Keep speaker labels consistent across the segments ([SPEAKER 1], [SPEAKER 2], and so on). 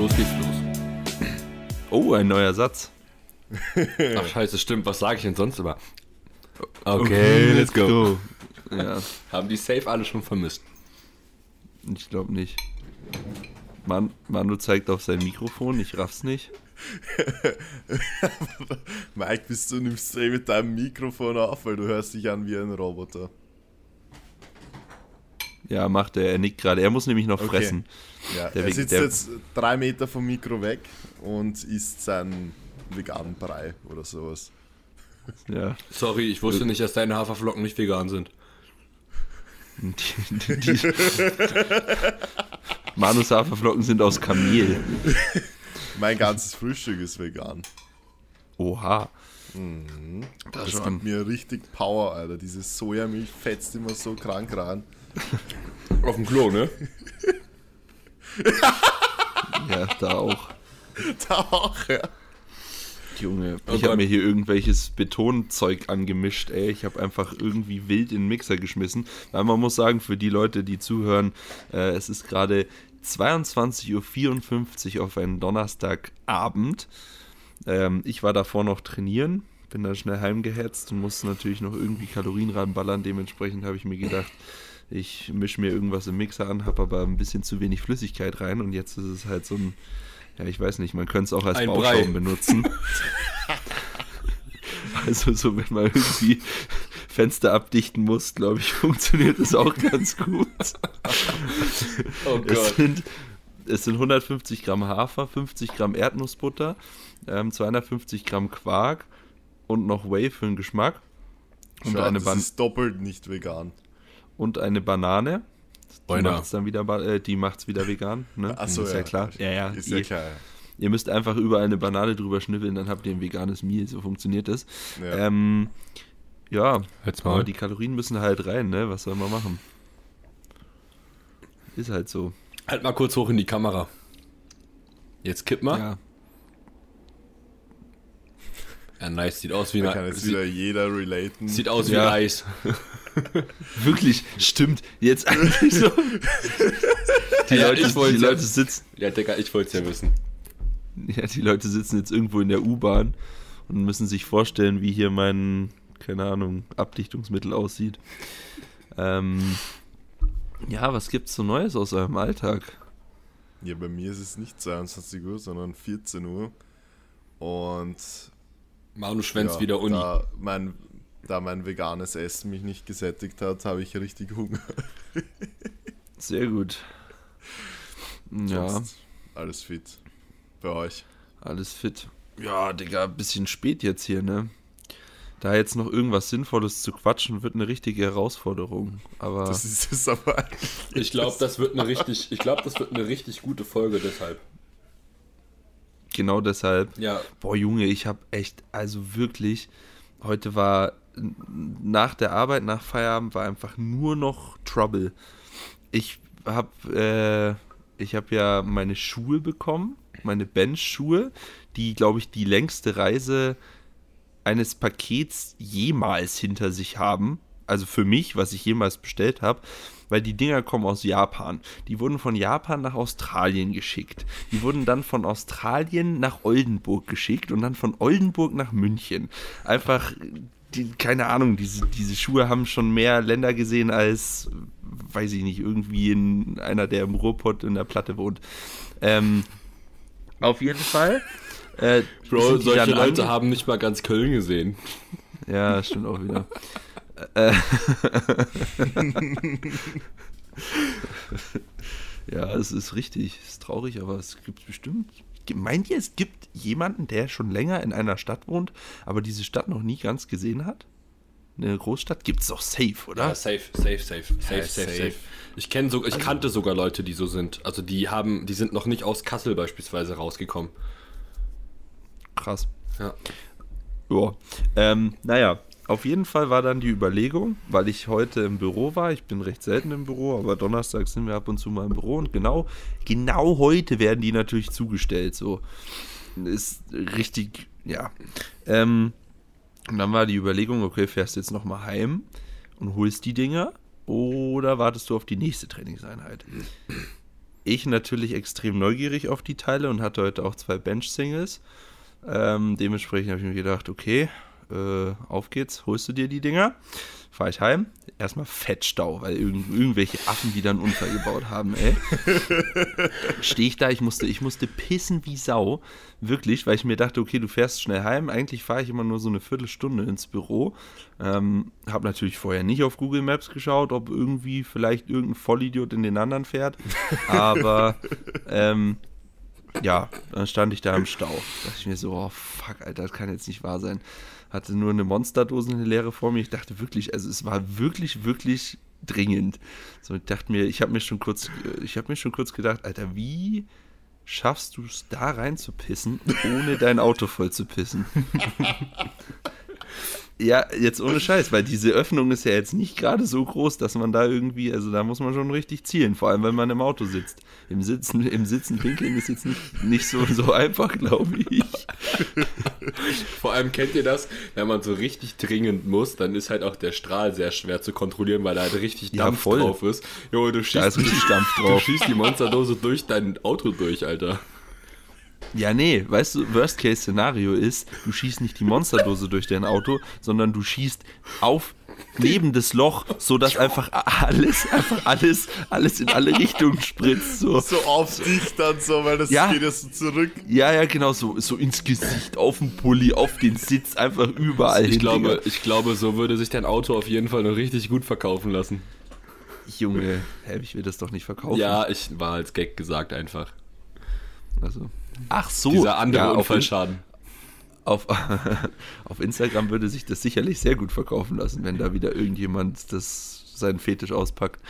[SPEAKER 1] los geht's los.
[SPEAKER 2] Oh, ein neuer Satz.
[SPEAKER 1] Ach scheiße, stimmt. Was sage ich denn sonst immer? Okay, let's go.
[SPEAKER 2] Ja,
[SPEAKER 1] Haben die safe alle schon vermisst.
[SPEAKER 2] ich glaube nicht. Man, Manu zeigt auf sein Mikrofon, ich raff's nicht.
[SPEAKER 3] Mike, bist du nimmst eh mit deinem Mikrofon auf, weil du hörst dich an wie ein Roboter.
[SPEAKER 2] Ja, macht er, er nickt gerade. Er muss nämlich noch
[SPEAKER 3] Okay.
[SPEAKER 2] fressen.
[SPEAKER 3] Ja,
[SPEAKER 2] Der
[SPEAKER 3] er
[SPEAKER 2] Weg-
[SPEAKER 3] sitzt
[SPEAKER 2] der-
[SPEAKER 3] jetzt drei Meter vom Mikro weg und isst seinen veganen Brei oder sowas.
[SPEAKER 2] Ja.
[SPEAKER 1] Sorry, ich wusste nicht, dass deine Haferflocken nicht vegan sind.
[SPEAKER 2] Die, die, die, Manus Haferflocken sind aus Kamel.
[SPEAKER 3] Mein ganzes Frühstück ist vegan.
[SPEAKER 2] Oha.
[SPEAKER 3] Das
[SPEAKER 2] schon.
[SPEAKER 3] gibt mir richtig Power, Alter. Diese Sojamilch fetzt immer so krank rein.
[SPEAKER 1] Auf dem Klo, ne?
[SPEAKER 2] Ja, da auch.
[SPEAKER 3] Da auch, ja.
[SPEAKER 2] Junge,
[SPEAKER 1] Oh
[SPEAKER 2] ich habe mir hier irgendwelches Betonzeug angemischt, ey. Ich habe einfach irgendwie wild in den Mixer geschmissen. Weil man muss sagen, für die Leute, die zuhören, äh, es ist gerade 22.54 Uhr auf einen Donnerstagabend. Ähm, ich war davor noch trainieren, bin dann schnell heimgehetzt und musste natürlich noch irgendwie Kalorien ranballern. Dementsprechend habe ich mir gedacht, ich mische mir irgendwas im Mixer an, habe aber ein bisschen zu wenig Flüssigkeit rein und jetzt ist es halt so ein, ja, ich weiß nicht, man könnte es auch als
[SPEAKER 1] Ein
[SPEAKER 2] Bauschaum
[SPEAKER 1] Brei.
[SPEAKER 2] benutzen. also so, wenn man irgendwie Fenster abdichten muss, glaube ich, funktioniert das auch ganz gut.
[SPEAKER 1] Oh
[SPEAKER 2] Es sind, es sind 150 Gramm Hafer, 50 Gramm Erdnussbutter, ähm, 250 Gramm Quark und noch Whey für den Geschmack. Und,
[SPEAKER 3] Schau,
[SPEAKER 2] eine,
[SPEAKER 3] das ist doppelt nicht vegan.
[SPEAKER 2] Und eine Banane. Die macht's dann wieder, äh, die macht's wieder vegan. Ne?
[SPEAKER 3] Ach so,
[SPEAKER 2] ist ja,
[SPEAKER 3] ja.
[SPEAKER 2] klar. Ja, ja.
[SPEAKER 3] Ist
[SPEAKER 2] ihr,
[SPEAKER 3] ja klar.
[SPEAKER 2] ihr müsst einfach überall eine Banane drüber schnüffeln, dann habt ihr ein veganes Meal. So funktioniert das.
[SPEAKER 3] Ja.
[SPEAKER 2] Ähm, ja,
[SPEAKER 1] Jetzt
[SPEAKER 2] aber
[SPEAKER 1] mal.
[SPEAKER 2] die Kalorien müssen halt rein, ne? Was soll man machen? Ist halt so.
[SPEAKER 1] Halt mal kurz hoch in die Kamera. Jetzt kipp mal. Ja,
[SPEAKER 2] Ja.
[SPEAKER 1] nice. Sieht aus wie
[SPEAKER 3] Da
[SPEAKER 1] ein
[SPEAKER 3] kann jetzt
[SPEAKER 1] sieht,
[SPEAKER 3] wieder jeder relaten.
[SPEAKER 1] sieht aus wie
[SPEAKER 2] Ja.
[SPEAKER 1] ein Eis.
[SPEAKER 2] Wirklich, stimmt. Jetzt eigentlich so. Die,
[SPEAKER 1] Ja,
[SPEAKER 2] Leute,
[SPEAKER 1] ich wollte-
[SPEAKER 2] die Leute sitzen.
[SPEAKER 1] Ja, Digga, ich wollte es ja wissen.
[SPEAKER 2] Ja, die Leute sitzen jetzt irgendwo in der U-Bahn und müssen sich vorstellen, wie hier mein, keine Ahnung, Abdichtungsmittel aussieht. Ähm, ja, was gibt's so Neues aus eurem Alltag?
[SPEAKER 3] Ja, bei mir ist es nicht 22 Uhr, sondern 14 Uhr. Und
[SPEAKER 1] Manu schwänzt
[SPEAKER 3] ja,
[SPEAKER 1] wieder Uni.
[SPEAKER 3] Da mein, da mein veganes Essen mich nicht gesättigt hat, habe ich richtig Hunger.
[SPEAKER 2] Sehr gut. Ja,
[SPEAKER 3] Sonst Alles fit. Bei euch.
[SPEAKER 2] alles fit. Ja, Digga, bisschen spät jetzt hier, ne? Da jetzt noch irgendwas Sinnvolles zu quatschen, wird eine richtige Herausforderung. Aber
[SPEAKER 3] Das ist es aber.
[SPEAKER 1] Ich glaube, das wird eine richtig, ich glaube, das wird eine richtig gute Folge deshalb.
[SPEAKER 2] Genau deshalb
[SPEAKER 1] Ja,
[SPEAKER 2] Boah, Junge, ich habe echt, also wirklich, heute war nach der Arbeit, nach Feierabend, war einfach nur noch Trouble. Ich habe äh, ich habe ja meine Schuhe bekommen, meine Bench-Schuhe, die, glaube ich, die längste Reise eines Pakets jemals hinter sich haben. Also für mich, was ich jemals bestellt habe, weil die Dinger kommen aus Japan. Die wurden von Japan nach Australien geschickt. Die wurden dann von Australien nach Oldenburg geschickt und dann von Oldenburg nach München. Einfach, die, keine Ahnung, diese, diese Schuhe haben schon mehr Länder gesehen als, weiß ich nicht, irgendwie in einer, der im Ruhrpott in der Platte wohnt. Ähm, auf jeden Fall. Äh,
[SPEAKER 1] Bro, solche Leute haben nicht mal ganz Köln gesehen.
[SPEAKER 2] ja, stimmt auch wieder. Äh, ja, es ist richtig. Es ist traurig, aber es gibt bestimmt. Meint ihr, es gibt jemanden, der schon länger in einer Stadt wohnt, aber diese Stadt noch nie ganz gesehen hat? Eine Großstadt gibt es doch safe, oder?
[SPEAKER 1] Ja, safe, safe, safe, safe, safe,
[SPEAKER 3] safe.
[SPEAKER 1] safe. Ich kenne so, ich kannte sogar Leute, die so sind. Also die haben, die sind noch nicht aus Kassel beispielsweise rausgekommen.
[SPEAKER 2] Krass.
[SPEAKER 1] Ja.
[SPEAKER 2] Ja. Ähm, naja, auf jeden Fall war dann die Überlegung, weil ich heute im Büro war, ich bin recht selten im Büro, aber Donnerstag sind wir ab und zu mal im Büro und genau, genau heute werden die natürlich zugestellt. So ist richtig, ja. Ähm, und dann war die Überlegung, okay, fährst du jetzt nochmal heim und holst die Dinger oder wartest du auf die nächste Trainingseinheit? ich natürlich extrem neugierig auf die Teile und hatte heute auch zwei Bench-Singles. Ähm, dementsprechend habe ich mir gedacht, okay, äh, auf geht's, holst du dir die Dinger. Fahre ich heim, erstmal Fettstau, weil irgend, irgendwelche Affen wieder einen Unfall gebaut haben, ey. Stehe ich da, ich musste, ich musste pissen wie Sau, wirklich, weil ich mir dachte, okay, du fährst schnell heim. Eigentlich fahre ich immer nur so eine Viertelstunde ins Büro. Ähm, habe natürlich vorher nicht auf Google Maps geschaut, ob irgendwie vielleicht irgendein Vollidiot in den anderen fährt. Aber ähm, ja, dann stand ich da im Stau. Da dachte ich mir so, oh fuck, Alter, das kann jetzt nicht wahr sein. Hatte nur eine Monsterdose, eine leere vor mir. Ich dachte wirklich, also es war wirklich, wirklich dringend. So, ich dachte mir, ich habe mir schon kurz, ich habe mir schon kurz gedacht, Alter, wie schaffst du es da rein zu pissen, ohne dein Auto voll zu pissen? Ja, jetzt ohne Scheiß, weil diese Öffnung ist ja jetzt nicht gerade so groß, dass man da irgendwie, also da muss man schon richtig zielen, vor allem wenn man im Auto sitzt. Im Sitzen, im Sitzen pinkeln ist jetzt nicht, nicht so, so einfach, glaube ich.
[SPEAKER 1] Vor allem kennt ihr das, wenn man so richtig dringend muss, dann ist halt auch der Strahl sehr schwer zu kontrollieren, weil da halt richtig
[SPEAKER 2] Ja,
[SPEAKER 1] Dampf
[SPEAKER 2] voll.
[SPEAKER 1] drauf ist. Jo, du
[SPEAKER 2] Da
[SPEAKER 1] schießt,
[SPEAKER 2] ist richtig Dampf
[SPEAKER 1] du
[SPEAKER 2] drauf.
[SPEAKER 1] schießt die Monsterdose durch dein Auto durch, Alter.
[SPEAKER 2] Ja, nee, weißt du, Worst-Case-Szenario ist, du schießt nicht die Monsterdose durch dein Auto, sondern du schießt auf neben das Loch, sodass einfach alles, einfach alles, alles in alle Richtungen spritzt. So.
[SPEAKER 3] So auf dich dann so, weil das
[SPEAKER 2] Ja.
[SPEAKER 3] geht ja so zurück.
[SPEAKER 2] Ja, ja, genau, so, so ins Gesicht, auf den Pulli, auf den Sitz, einfach überall
[SPEAKER 1] Ich
[SPEAKER 2] hin,
[SPEAKER 1] glaube,
[SPEAKER 2] Digga.
[SPEAKER 1] ich glaube, so würde sich dein Auto auf jeden Fall noch richtig gut verkaufen lassen.
[SPEAKER 2] Junge, hä, ich will das doch nicht verkaufen.
[SPEAKER 1] Ja, ich war als Gag gesagt einfach.
[SPEAKER 2] Also. Ach so.
[SPEAKER 1] Dieser andere
[SPEAKER 2] ja, auf,
[SPEAKER 1] Unfallschaden.
[SPEAKER 2] auf, auf Instagram würde sich das sicherlich sehr gut verkaufen lassen, wenn da wieder irgendjemand das seinen Fetisch auspackt.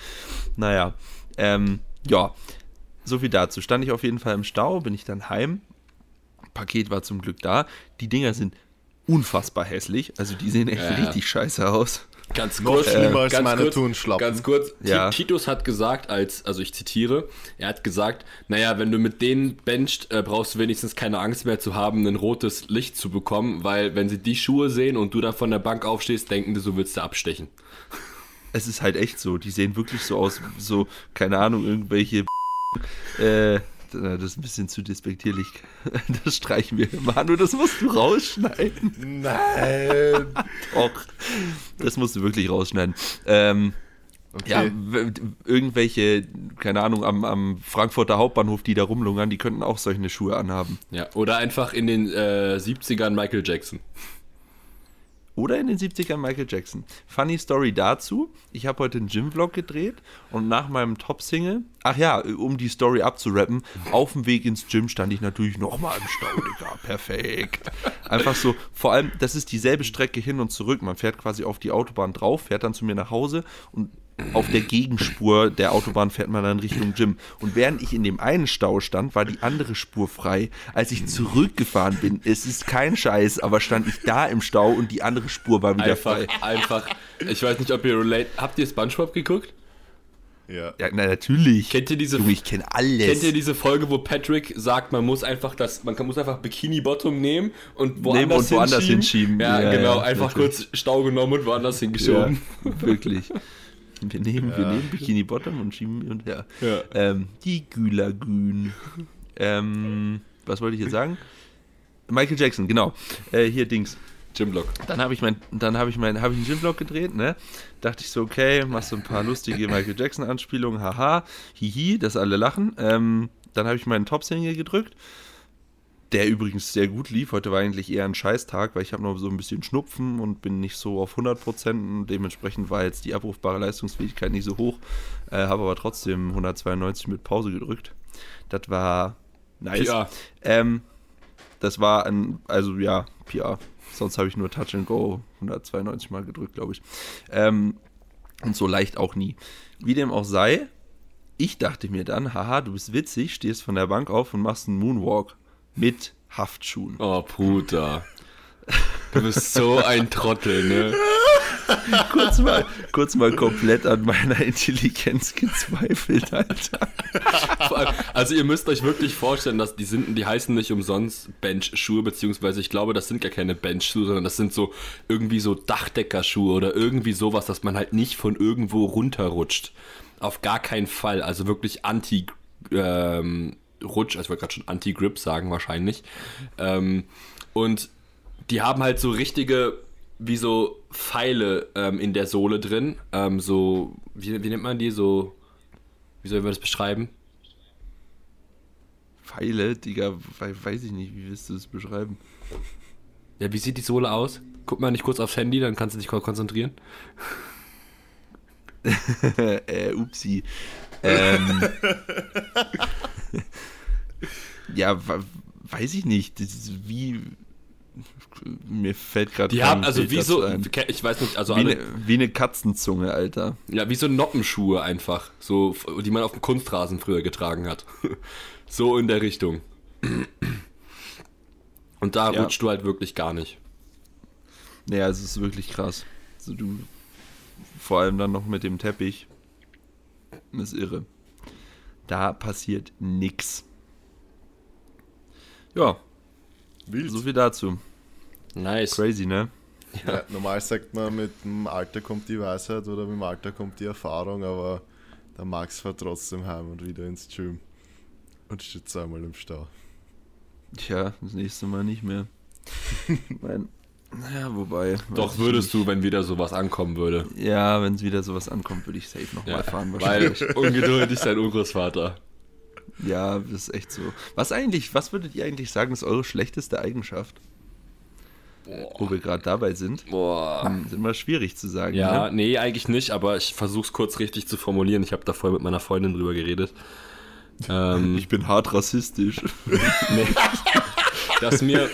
[SPEAKER 2] Naja, ähm, ja, so viel dazu. Stand ich auf jeden Fall im Stau, bin ich dann heim. Paket war zum Glück da. Die Dinger sind unfassbar hässlich. Also die sehen echt
[SPEAKER 1] Ja, ja.
[SPEAKER 2] richtig scheiße aus.
[SPEAKER 1] Ganz
[SPEAKER 3] Noch
[SPEAKER 1] kurz,
[SPEAKER 3] schlimmer als
[SPEAKER 1] ganz
[SPEAKER 3] meine
[SPEAKER 1] kurz,
[SPEAKER 3] Turnschlappen.
[SPEAKER 1] Ganz kurz,
[SPEAKER 2] Ja.
[SPEAKER 1] Titus hat gesagt, als, also ich zitiere, er hat gesagt, naja, wenn du mit denen bencht, äh, brauchst du wenigstens keine Angst mehr zu haben, ein rotes Licht zu bekommen, weil wenn sie die Schuhe sehen und du da von der Bank aufstehst, denken die, so willst du abstechen.
[SPEAKER 2] Es ist halt echt so. Die sehen wirklich so aus, so, keine Ahnung, irgendwelche. Äh, das ist ein bisschen zu despektierlich. Das streichen wir. Manu, das musst du rausschneiden.
[SPEAKER 3] Nein.
[SPEAKER 2] Och, das musst du wirklich rausschneiden. Ähm, Ja,
[SPEAKER 3] Okay.
[SPEAKER 2] w- irgendwelche, keine Ahnung, am, am Frankfurter Hauptbahnhof, die da rumlungern, die könnten auch solche Schuhe anhaben.
[SPEAKER 1] Ja, oder einfach in den äh, 70ern Michael Jackson.
[SPEAKER 2] Oder in den 70ern Michael Jackson. Funny Story dazu. Ich habe heute einen Gym-Vlog gedreht und nach meinem Top-Single, ach ja, um die Story abzurappen, auf dem Weg ins Gym stand ich natürlich nochmal im Stau, Digga. Perfekt. Einfach so, vor allem, das ist dieselbe Strecke hin und zurück. Man fährt quasi auf die Autobahn drauf, fährt dann zu mir nach Hause und auf der Gegenspur der Autobahn fährt man dann Richtung Gym. Und während ich in dem einen Stau stand, war die andere Spur frei. Als ich zurückgefahren bin, es ist kein Scheiß, aber stand ich da im Stau und die andere Spur war wieder
[SPEAKER 1] Einfach,
[SPEAKER 2] frei.
[SPEAKER 1] einfach. Ich weiß nicht, ob ihr relate. Habt ihr SpongeBob geguckt?
[SPEAKER 3] Ja.
[SPEAKER 2] Ja, na natürlich.
[SPEAKER 1] Kennt ihr diese-
[SPEAKER 2] Junge, ich kenne alles.
[SPEAKER 1] Kennt ihr diese Folge, wo Patrick sagt, man muss einfach das, man kann, muss einfach Bikini Bottom nehmen und woanders,
[SPEAKER 2] Nehmen und woanders hinschieben.
[SPEAKER 1] Ja,
[SPEAKER 2] Ja,
[SPEAKER 1] genau,
[SPEAKER 2] ja,
[SPEAKER 1] einfach
[SPEAKER 2] natürlich.
[SPEAKER 1] kurz Stau genommen und woanders
[SPEAKER 2] ja,
[SPEAKER 1] hingeschoben.
[SPEAKER 2] wirklich. Wir nehmen, wir nehmen Bikini Bottom und schieben und her.
[SPEAKER 1] Ja.
[SPEAKER 2] Ähm, die Gülagün. Ähm, was wollte ich jetzt sagen? Michael Jackson, genau. Äh, hier Dings.
[SPEAKER 1] Gymblock.
[SPEAKER 2] Dann habe ich mein, dann habe ich mein, habe ich einen Gym-Vlog gedreht, ne? Dachte ich so, okay, machst so ein paar lustige Michael Jackson-Anspielungen, haha, hihi, dass alle lachen. Ähm, dann habe ich meinen Top-Single gedrückt, der übrigens sehr gut lief. Heute war eigentlich eher ein Scheißtag, weil ich habe noch so ein bisschen Schnupfen und bin nicht so auf 100% und dementsprechend war jetzt die abrufbare Leistungsfähigkeit nicht so hoch, äh, habe aber trotzdem 192 mit Pause gedrückt. Das war nice.
[SPEAKER 1] PR.
[SPEAKER 2] Ähm, das war ein, also ja, PR. Sonst habe ich nur Touch and Go 192 Mal gedrückt, glaube ich. Ähm, und so leicht auch nie. Wie dem auch sei, ich dachte mir dann, haha, du bist witzig, stehst von der Bank auf und machst einen Moonwalk mit Haftschuhen.
[SPEAKER 1] Oh, Puta. Du bist so ein Trottel, ne?
[SPEAKER 2] Kurz mal, kurz mal komplett an meiner Intelligenz gezweifelt, Alter.
[SPEAKER 1] Allem, also ihr müsst euch wirklich vorstellen, dass die sind, die heißen nicht umsonst Bench-Schuhe, beziehungsweise ich glaube, das sind gar keine Bench-Schuhe, sondern das sind so irgendwie so Dachdeckerschuhe oder irgendwie sowas, dass man halt nicht von irgendwo runterrutscht. Auf gar keinen Fall. Also wirklich anti ähm, Rutsch, also ich wollte gerade schon Anti-Grip sagen wahrscheinlich. Ähm, und die haben halt so richtige, wie so Pfeile ähm, in der Sohle drin. Ähm, so, wie, wie nennt man die? So, wie soll man das beschreiben?
[SPEAKER 2] Pfeile, Digga, weiß ich nicht, wie willst du das beschreiben?
[SPEAKER 1] Ja, wie sieht die Sohle aus? Guck mal nicht kurz aufs Handy, dann kannst du dich konzentrieren.
[SPEAKER 2] äh, upsi. Ähm, ja, weiß ich nicht. Wie. Mir fällt gerade.
[SPEAKER 1] Die haben, also wie so, ein. ich weiß nicht, also
[SPEAKER 2] wie, alle, eine, wie eine Katzenzunge, Alter.
[SPEAKER 1] Ja, wie so Noppenschuhe einfach. So, die man auf dem Kunstrasen früher getragen hat. so in der Richtung. Und da ja. rutscht du halt wirklich gar nicht.
[SPEAKER 2] Naja, es ist wirklich krass. Also du, vor allem dann noch mit dem Teppich. Das ist irre. Da passiert nix. Ja. Wild. So viel dazu.
[SPEAKER 1] Nice.
[SPEAKER 2] Crazy, ne?
[SPEAKER 3] Ja. ja. normal sagt man, mit dem Alter kommt die Weisheit oder mit dem Alter kommt die Erfahrung, aber der Max fährt trotzdem heim und wieder ins Gym und steht zweimal im Stau.
[SPEAKER 2] Tja, das nächste Mal nicht mehr. mein, naja, wobei.
[SPEAKER 1] Doch würdest du, wenn wieder sowas ankommen würde.
[SPEAKER 2] Ja, wenn es wieder sowas ankommt, würde ich safe nochmal ja, fahren.
[SPEAKER 1] Wahrscheinlich. Weil ungeduldig sein Urgroßvater.
[SPEAKER 2] Ja, das ist echt so. Was eigentlich, was würdet ihr eigentlich sagen, ist eure schlechteste Eigenschaft? Boah. Wo wir gerade dabei sind.
[SPEAKER 1] Boah.
[SPEAKER 2] Hm, ist immer schwierig zu sagen.
[SPEAKER 1] Ja, ne? nee, eigentlich nicht, aber ich versuche es kurz richtig zu formulieren. Ich habe da vorher mit meiner Freundin drüber geredet.
[SPEAKER 2] Ähm, ich bin hart rassistisch.
[SPEAKER 1] nee. Dass mir.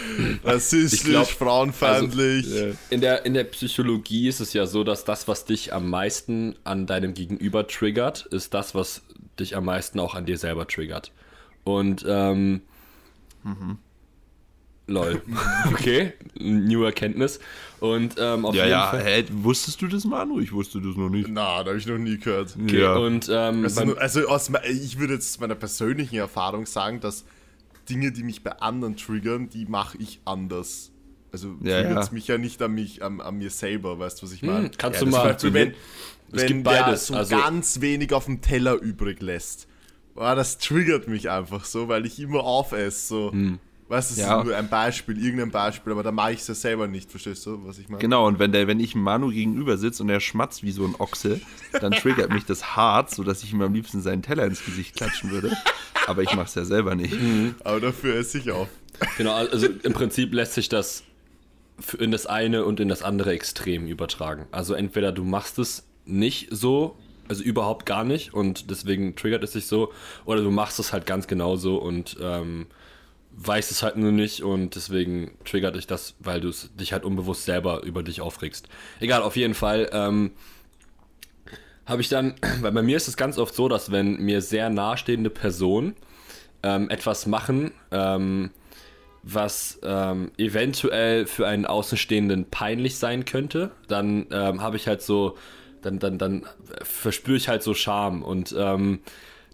[SPEAKER 3] Rassistisch, glaub, frauenfeindlich.
[SPEAKER 1] Also, in, der, in der Psychologie ist es ja so, dass das, was dich am meisten an deinem Gegenüber triggert, ist das, was dich am meisten auch an dir selber triggert. Und, ähm. Mhm. Lol. Okay, new Erkenntnis. Und ähm,
[SPEAKER 2] auf ja, jeden ja, Fall. Hä, wusstest du das, Manu? Ich wusste das noch nicht.
[SPEAKER 3] Na, da habe ich noch nie gehört.
[SPEAKER 1] Okay, ja. und ähm,
[SPEAKER 3] also, also aus, ich würde jetzt aus meiner persönlichen Erfahrung sagen, dass Dinge, die mich bei anderen triggern, die mache ich anders. Also ja, triggert es ja. mich ja nicht an mich, an, an, mir selber, weißt du, was ich hm, meine? Hm,
[SPEAKER 1] kannst ja, du mal.
[SPEAKER 3] Beispiel, wenn, es wenn gibt beides. so also, ganz wenig auf dem Teller übrig lässt. Oh, das triggert mich einfach so, weil ich immer aufesse. So. Hm. Weißt du, das ja. ist nur ein Beispiel, irgendein Beispiel, aber da mache ich es ja selber nicht, verstehst du, was ich meine?
[SPEAKER 2] Genau, und wenn, der, wenn ich Manu gegenüber sitze und er schmatzt wie so ein Ochse, dann triggert mich das hart, sodass ich ihm am liebsten seinen Teller ins Gesicht klatschen würde. Aber ich mache es ja selber nicht. Mhm.
[SPEAKER 3] Aber dafür esse ich auch.
[SPEAKER 1] Genau, also im Prinzip lässt sich das in das eine und in das andere Extrem übertragen. Also entweder du machst es nicht so, also überhaupt gar nicht und deswegen triggert es sich so, oder du machst es halt ganz genauso und ähm, weiß es halt nur nicht und deswegen triggert dich das, weil du dich halt unbewusst selber über dich aufregst. Egal, auf jeden Fall ähm, habe ich dann, weil bei mir ist es ganz oft so, dass wenn mir sehr nahestehende Personen ähm, etwas machen, ähm, was ähm, eventuell für einen Außenstehenden peinlich sein könnte, dann ähm, habe ich halt so, dann, dann, dann verspüre ich halt so Scham und ähm,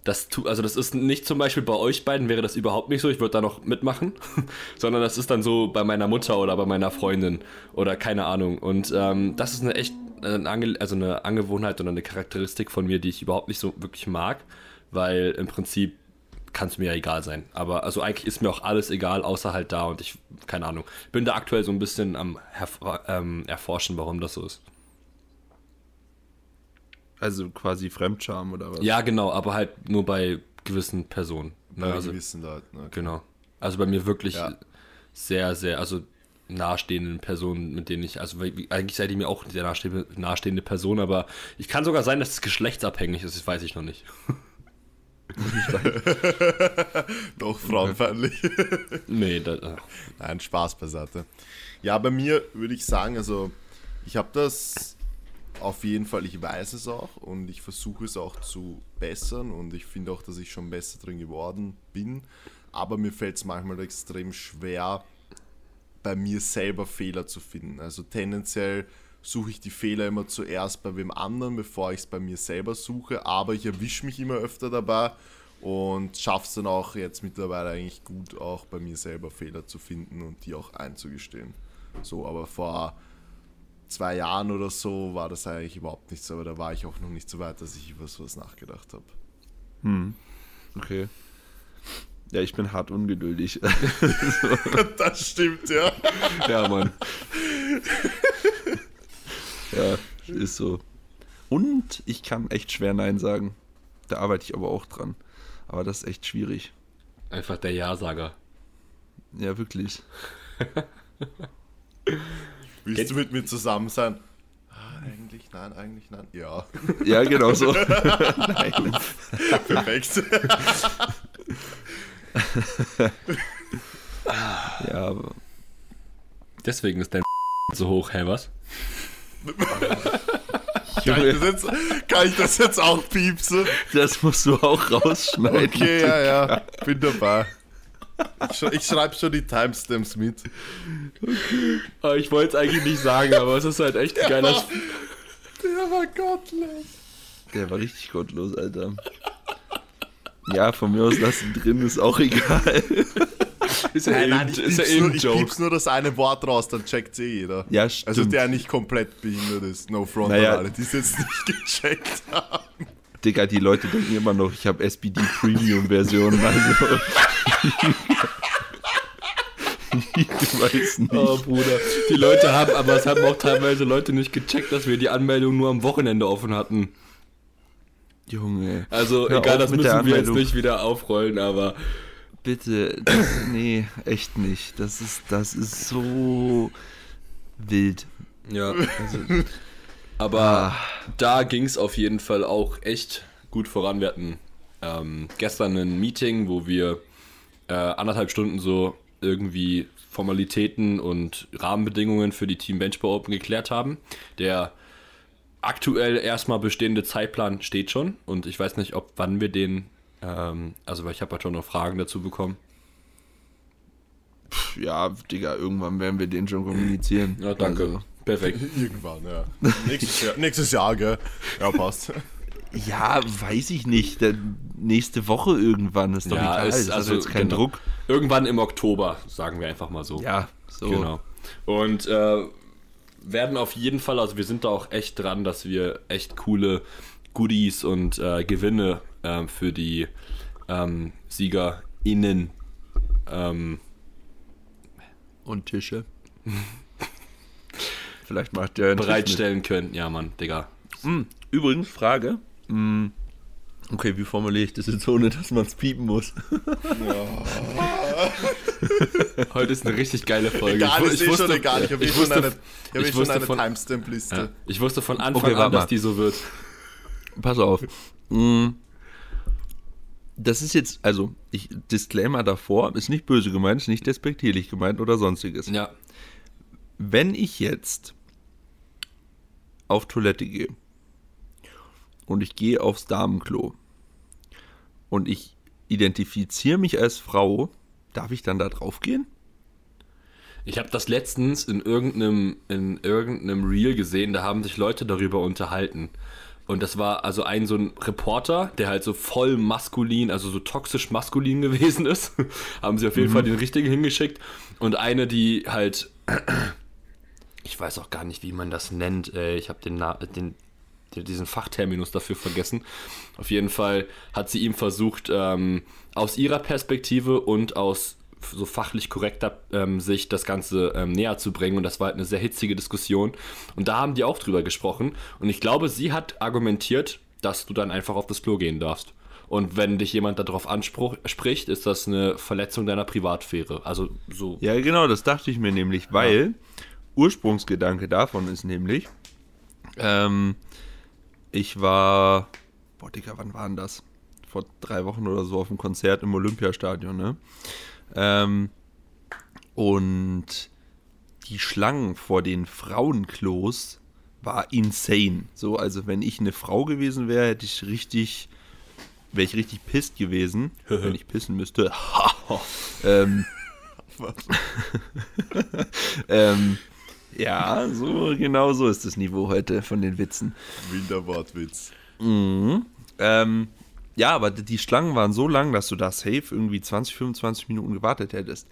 [SPEAKER 1] das tu, also das ist nicht zum Beispiel bei euch beiden wäre das überhaupt nicht so, ich würde da noch mitmachen, sondern das ist dann so bei meiner Mutter oder bei meiner Freundin oder keine Ahnung. Und ähm, das ist eine echt, eine Ange also eine Angewohnheit oder eine Charakteristik von mir, die ich überhaupt nicht so wirklich mag, weil im Prinzip kann es mir ja egal sein. Aber also eigentlich ist mir auch alles egal, außer halt da und ich, keine Ahnung, bin da aktuell so ein bisschen am ähm, erforschen, warum das so ist.
[SPEAKER 2] Also quasi Fremdscham oder was?
[SPEAKER 1] Ja, genau, aber halt nur bei gewissen Personen.
[SPEAKER 3] Ne? Bei also, gewissen Leuten,
[SPEAKER 1] okay. Genau. Also bei mir wirklich ja. sehr, sehr, also nahestehenden Personen, mit denen ich, also eigentlich seid ihr mir auch eine sehr nahestehende, nahestehende Person, aber ich kann sogar sein, dass es geschlechtsabhängig ist, das weiß ich noch nicht.
[SPEAKER 3] Doch frauenfeindlich.
[SPEAKER 1] nee, das, äh.
[SPEAKER 3] Nein, Spaß beiseite. Ja, bei mir würde ich sagen, also ich habe das auf jeden Fall, ich weiß es auch und ich versuche es auch zu bessern und ich finde auch, dass ich schon besser drin geworden bin. Aber mir fällt es manchmal extrem schwer, bei mir selber Fehler zu finden. Also tendenziell suche ich die Fehler immer zuerst bei wem anderen, bevor ich es bei mir selber suche. Aber ich erwische mich immer öfter dabei und schaffe es dann auch jetzt mittlerweile eigentlich gut, auch bei mir selber Fehler zu finden und die auch einzugestehen. So, aber vor zwei Jahren oder so war das eigentlich überhaupt nichts, aber da war ich auch noch nicht so weit, dass ich über sowas nachgedacht habe.
[SPEAKER 2] Hm. Okay. Ja, ich bin hart ungeduldig.
[SPEAKER 3] Das stimmt, ja.
[SPEAKER 2] ja, Mann. ja, ist so. Und ich kann echt schwer Nein sagen. Da arbeite ich aber auch dran. Aber das ist echt schwierig.
[SPEAKER 1] Einfach der Ja-Sager.
[SPEAKER 2] Ja, wirklich.
[SPEAKER 3] Willst du mit mir zusammen sein? Ah, eigentlich, nein, eigentlich, nein. Ja,
[SPEAKER 2] Ja, genau so. Nein.
[SPEAKER 3] perfekt.
[SPEAKER 2] Ja, aber
[SPEAKER 1] Deswegen ist dein so hoch, hä, was?
[SPEAKER 3] Kann ich, das jetzt, kann ich das jetzt auch piepsen?
[SPEAKER 2] das musst du auch rausschneiden.
[SPEAKER 3] Okay, ja, ja, bin dabei. Ich, sch ich schreibe schon die Timestamps mit.
[SPEAKER 1] Ah, Ich wollte es eigentlich nicht sagen, aber es ist halt echt ein geiler. Sp-
[SPEAKER 3] Der war gottlos.
[SPEAKER 2] Der war richtig gottlos, Alter. Ja, von mir aus lassen drin, ist auch egal.
[SPEAKER 1] Ist ja
[SPEAKER 3] Nein,
[SPEAKER 1] eh
[SPEAKER 3] nein,
[SPEAKER 1] ein-
[SPEAKER 3] ich
[SPEAKER 1] ist
[SPEAKER 3] piep's, nur, ich piep's nur das eine Wort raus, dann checkt eh jeder.
[SPEAKER 2] Ja, stimmt.
[SPEAKER 3] Also der nicht komplett behindert ist. No front
[SPEAKER 2] Naja.
[SPEAKER 3] an alle, die es jetzt nicht gecheckt haben.
[SPEAKER 2] Digga, die Leute denken immer noch, ich habe SPD Premium Version, also. ich weiß nicht.
[SPEAKER 1] Oh, Bruder. Die Leute haben, aber es haben auch teilweise Leute nicht gecheckt, dass wir die Anmeldung nur am Wochenende offen hatten.
[SPEAKER 2] Junge.
[SPEAKER 1] Also,
[SPEAKER 2] Hör
[SPEAKER 1] egal, das müssen wir jetzt nicht wieder aufrollen, aber
[SPEAKER 2] Bitte, das, nee, echt nicht. Das ist, das ist so wild.
[SPEAKER 1] ja.
[SPEAKER 2] Also,
[SPEAKER 1] Aber
[SPEAKER 2] Ah.
[SPEAKER 1] da ging es auf jeden Fall auch echt gut voran. Wir hatten ähm, gestern ein Meeting, wo wir äh, anderthalb Stunden so irgendwie Formalitäten und Rahmenbedingungen für die Team Benchball Open geklärt haben. Der aktuell erstmal bestehende Zeitplan steht schon und ich weiß nicht, ob wann wir den, ähm, also weil ich habe halt schon noch Fragen dazu bekommen.
[SPEAKER 2] ja, Digga, irgendwann werden wir den schon kommunizieren.
[SPEAKER 1] Ja, danke.
[SPEAKER 2] Also,
[SPEAKER 1] Perfekt.
[SPEAKER 3] Irgendwann, ja. Nächstes Jahr, nächstes Jahr gell? Ja, passt.
[SPEAKER 2] ja, weiß ich nicht. Der, nächste Woche irgendwann ist doch
[SPEAKER 1] Ja,
[SPEAKER 2] egal.
[SPEAKER 1] ist
[SPEAKER 2] Ist
[SPEAKER 1] also
[SPEAKER 2] jetzt kein
[SPEAKER 1] genau.
[SPEAKER 2] Druck.
[SPEAKER 1] Irgendwann im Oktober, sagen wir einfach mal so.
[SPEAKER 2] Ja, so.
[SPEAKER 1] Genau. Und äh, werden auf jeden Fall, also wir sind da auch echt dran, dass wir echt coole Goodies und äh, Gewinne ähm, für die ähm, SiegerInnen ähm,
[SPEAKER 2] Und Tische. Vielleicht macht mit.
[SPEAKER 1] bereitstellen können. Ja, Mann, Digga.
[SPEAKER 2] Hm, Übrigens, Frage. Hm, Okay, wie formuliere ich das jetzt, ohne dass man es piepen muss?
[SPEAKER 1] Heute ist eine richtig geile Folge.
[SPEAKER 3] Egal,
[SPEAKER 1] wu-
[SPEAKER 3] ist eh schon egal. Ich habe eh
[SPEAKER 1] ich
[SPEAKER 3] schon
[SPEAKER 1] wusste,
[SPEAKER 3] eine, ich eh
[SPEAKER 1] ich wusste
[SPEAKER 3] eine
[SPEAKER 1] von-
[SPEAKER 3] Timestamp-Liste.
[SPEAKER 1] ja, ich wusste von Anfang
[SPEAKER 2] Okay,
[SPEAKER 1] an, dass die so wird.
[SPEAKER 2] Pass auf. Hm, Das ist jetzt, also, ich, Disclaimer davor, ist nicht böse gemeint, ist nicht despektierlich gemeint oder sonstiges.
[SPEAKER 1] Ja.
[SPEAKER 2] Wenn ich jetzt auf Toilette gehe und ich gehe aufs Damenklo und ich identifiziere mich als Frau, darf ich dann da drauf gehen?
[SPEAKER 1] Ich habe das letztens in irgendeinem, in irgendeinem Reel gesehen, da haben sich Leute darüber unterhalten. Und das war also ein so ein Reporter, der halt so voll maskulin, also so toxisch maskulin gewesen ist. haben sie auf jeden Fall den richtigen hingeschickt. Und eine, die halt, ich weiß auch gar nicht, wie man das nennt. Ich habe den, Na- den, den, diesen Fachterminus dafür vergessen. Auf jeden Fall hat sie ihm versucht, ähm, aus ihrer Perspektive und aus so fachlich korrekter ähm, Sicht das Ganze ähm, näher zu bringen. Und das war halt eine sehr hitzige Diskussion. Und da haben die auch drüber gesprochen. Und ich glaube, sie hat argumentiert, dass du dann einfach auf das Klo gehen darfst. Und wenn dich jemand darauf anspricht, ist das eine Verletzung deiner Privatsphäre. Also so.
[SPEAKER 2] Ja, genau, das dachte ich mir nämlich, weil Ursprungsgedanke davon ist nämlich, ähm, ich war, boah, Digga, wann war denn das? Vor drei Wochen oder so auf einem Konzert im Olympiastadion, ne? Ähm, und die Schlangen vor den Frauenklos war insane. So, also wenn ich eine Frau gewesen wäre, hätte ich richtig, wäre ich richtig pisst gewesen, wenn ich pissen müsste. ähm, ähm, ja, so genau so ist das Niveau heute von den Witzen.
[SPEAKER 3] Wilder Wortwitz.
[SPEAKER 2] Mhm. Ähm, ja, aber die Schlangen waren so lang, dass du da safe irgendwie 20, 25 Minuten gewartet hättest.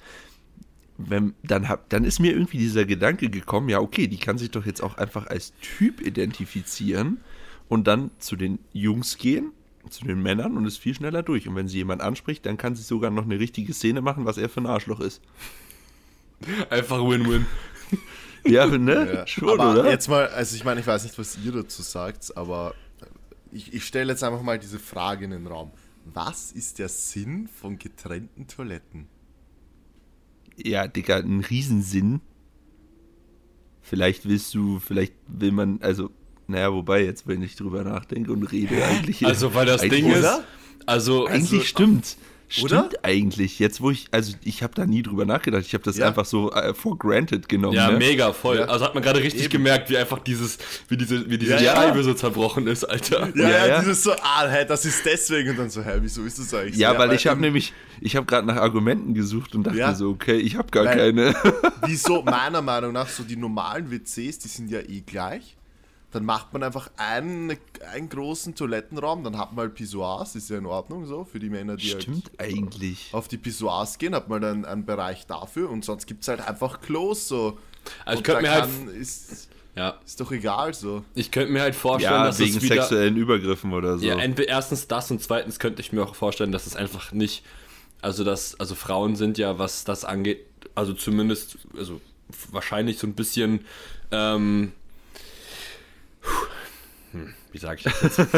[SPEAKER 2] Wenn, dann, hab, dann ist mir irgendwie dieser Gedanke gekommen, ja, okay, die kann sich doch jetzt auch einfach als Typ identifizieren und dann zu den Jungs gehen, zu den Männern und ist viel schneller durch. Und wenn sie jemand anspricht, dann kann sie sogar noch eine richtige Szene machen, was er für ein Arschloch ist.
[SPEAKER 1] Einfach Win-Win.
[SPEAKER 2] Ja, ne?
[SPEAKER 3] Ja.
[SPEAKER 2] Schon,
[SPEAKER 3] aber
[SPEAKER 2] oder?
[SPEAKER 3] jetzt mal, also ich meine, ich weiß nicht, was ihr dazu sagt, aber ich, ich stelle jetzt einfach mal diese Frage in den Raum. Was ist der Sinn von getrennten Toiletten?
[SPEAKER 2] Ja, Digga, ein Riesensinn. Vielleicht willst du, vielleicht will man, also, naja, wobei, jetzt, wenn ich drüber nachdenke und rede, eigentlich.
[SPEAKER 1] Also, weil das
[SPEAKER 2] eigentlich,
[SPEAKER 1] Ding ist,
[SPEAKER 3] oder?
[SPEAKER 1] also,
[SPEAKER 2] Eigentlich
[SPEAKER 3] Also-
[SPEAKER 2] stimmt. Stimmt
[SPEAKER 3] Oder?
[SPEAKER 2] eigentlich. Jetzt, wo ich, also ich habe da nie drüber nachgedacht. Ich habe das
[SPEAKER 3] Ja.
[SPEAKER 2] einfach so äh, for granted genommen.
[SPEAKER 1] ja,
[SPEAKER 2] ne?
[SPEAKER 1] mega voll.
[SPEAKER 3] Ja.
[SPEAKER 1] Also hat man gerade richtig
[SPEAKER 3] Eben.
[SPEAKER 1] gemerkt, wie einfach dieses, wie diese, wie diese
[SPEAKER 3] Ja, ja.
[SPEAKER 1] Scheibe so zerbrochen ist, Alter.
[SPEAKER 3] Ja,
[SPEAKER 2] Ja,
[SPEAKER 3] ja,
[SPEAKER 2] ja.
[SPEAKER 3] dieses so, ah, hey, das ist deswegen und dann so, hä, wieso ist das eigentlich so?
[SPEAKER 2] Ja, weil ich habe nämlich, ich habe gerade nach Argumenten gesucht und dachte
[SPEAKER 3] Ja.
[SPEAKER 2] so, okay, ich habe gar
[SPEAKER 3] Weil-
[SPEAKER 2] keine.
[SPEAKER 3] Wieso, meiner Meinung nach, so die normalen WCs, die sind ja eh gleich. Dann macht man einfach einen, einen großen Toilettenraum, dann hat man halt Pissoirs, ist ja in Ordnung so, für die Männer, die
[SPEAKER 2] Stimmt
[SPEAKER 3] halt
[SPEAKER 2] eigentlich.
[SPEAKER 3] auf die Pissoirs gehen, hat man dann einen Bereich dafür und sonst gibt es halt einfach Klos so.
[SPEAKER 1] Also ich könnte mir halt,
[SPEAKER 3] ist,
[SPEAKER 1] ja,
[SPEAKER 3] ist doch egal so.
[SPEAKER 1] ich könnte mir halt vorstellen,
[SPEAKER 2] Ja,
[SPEAKER 1] dass
[SPEAKER 2] wegen
[SPEAKER 1] es wieder,
[SPEAKER 2] sexuellen Übergriffen oder so.
[SPEAKER 1] Ja, entweder erstens das und zweitens könnte ich mir auch vorstellen, dass es einfach nicht, also dass, also Frauen sind ja, was das angeht, also zumindest, also wahrscheinlich so ein bisschen, ähm, hm, wie sage ich das jetzt?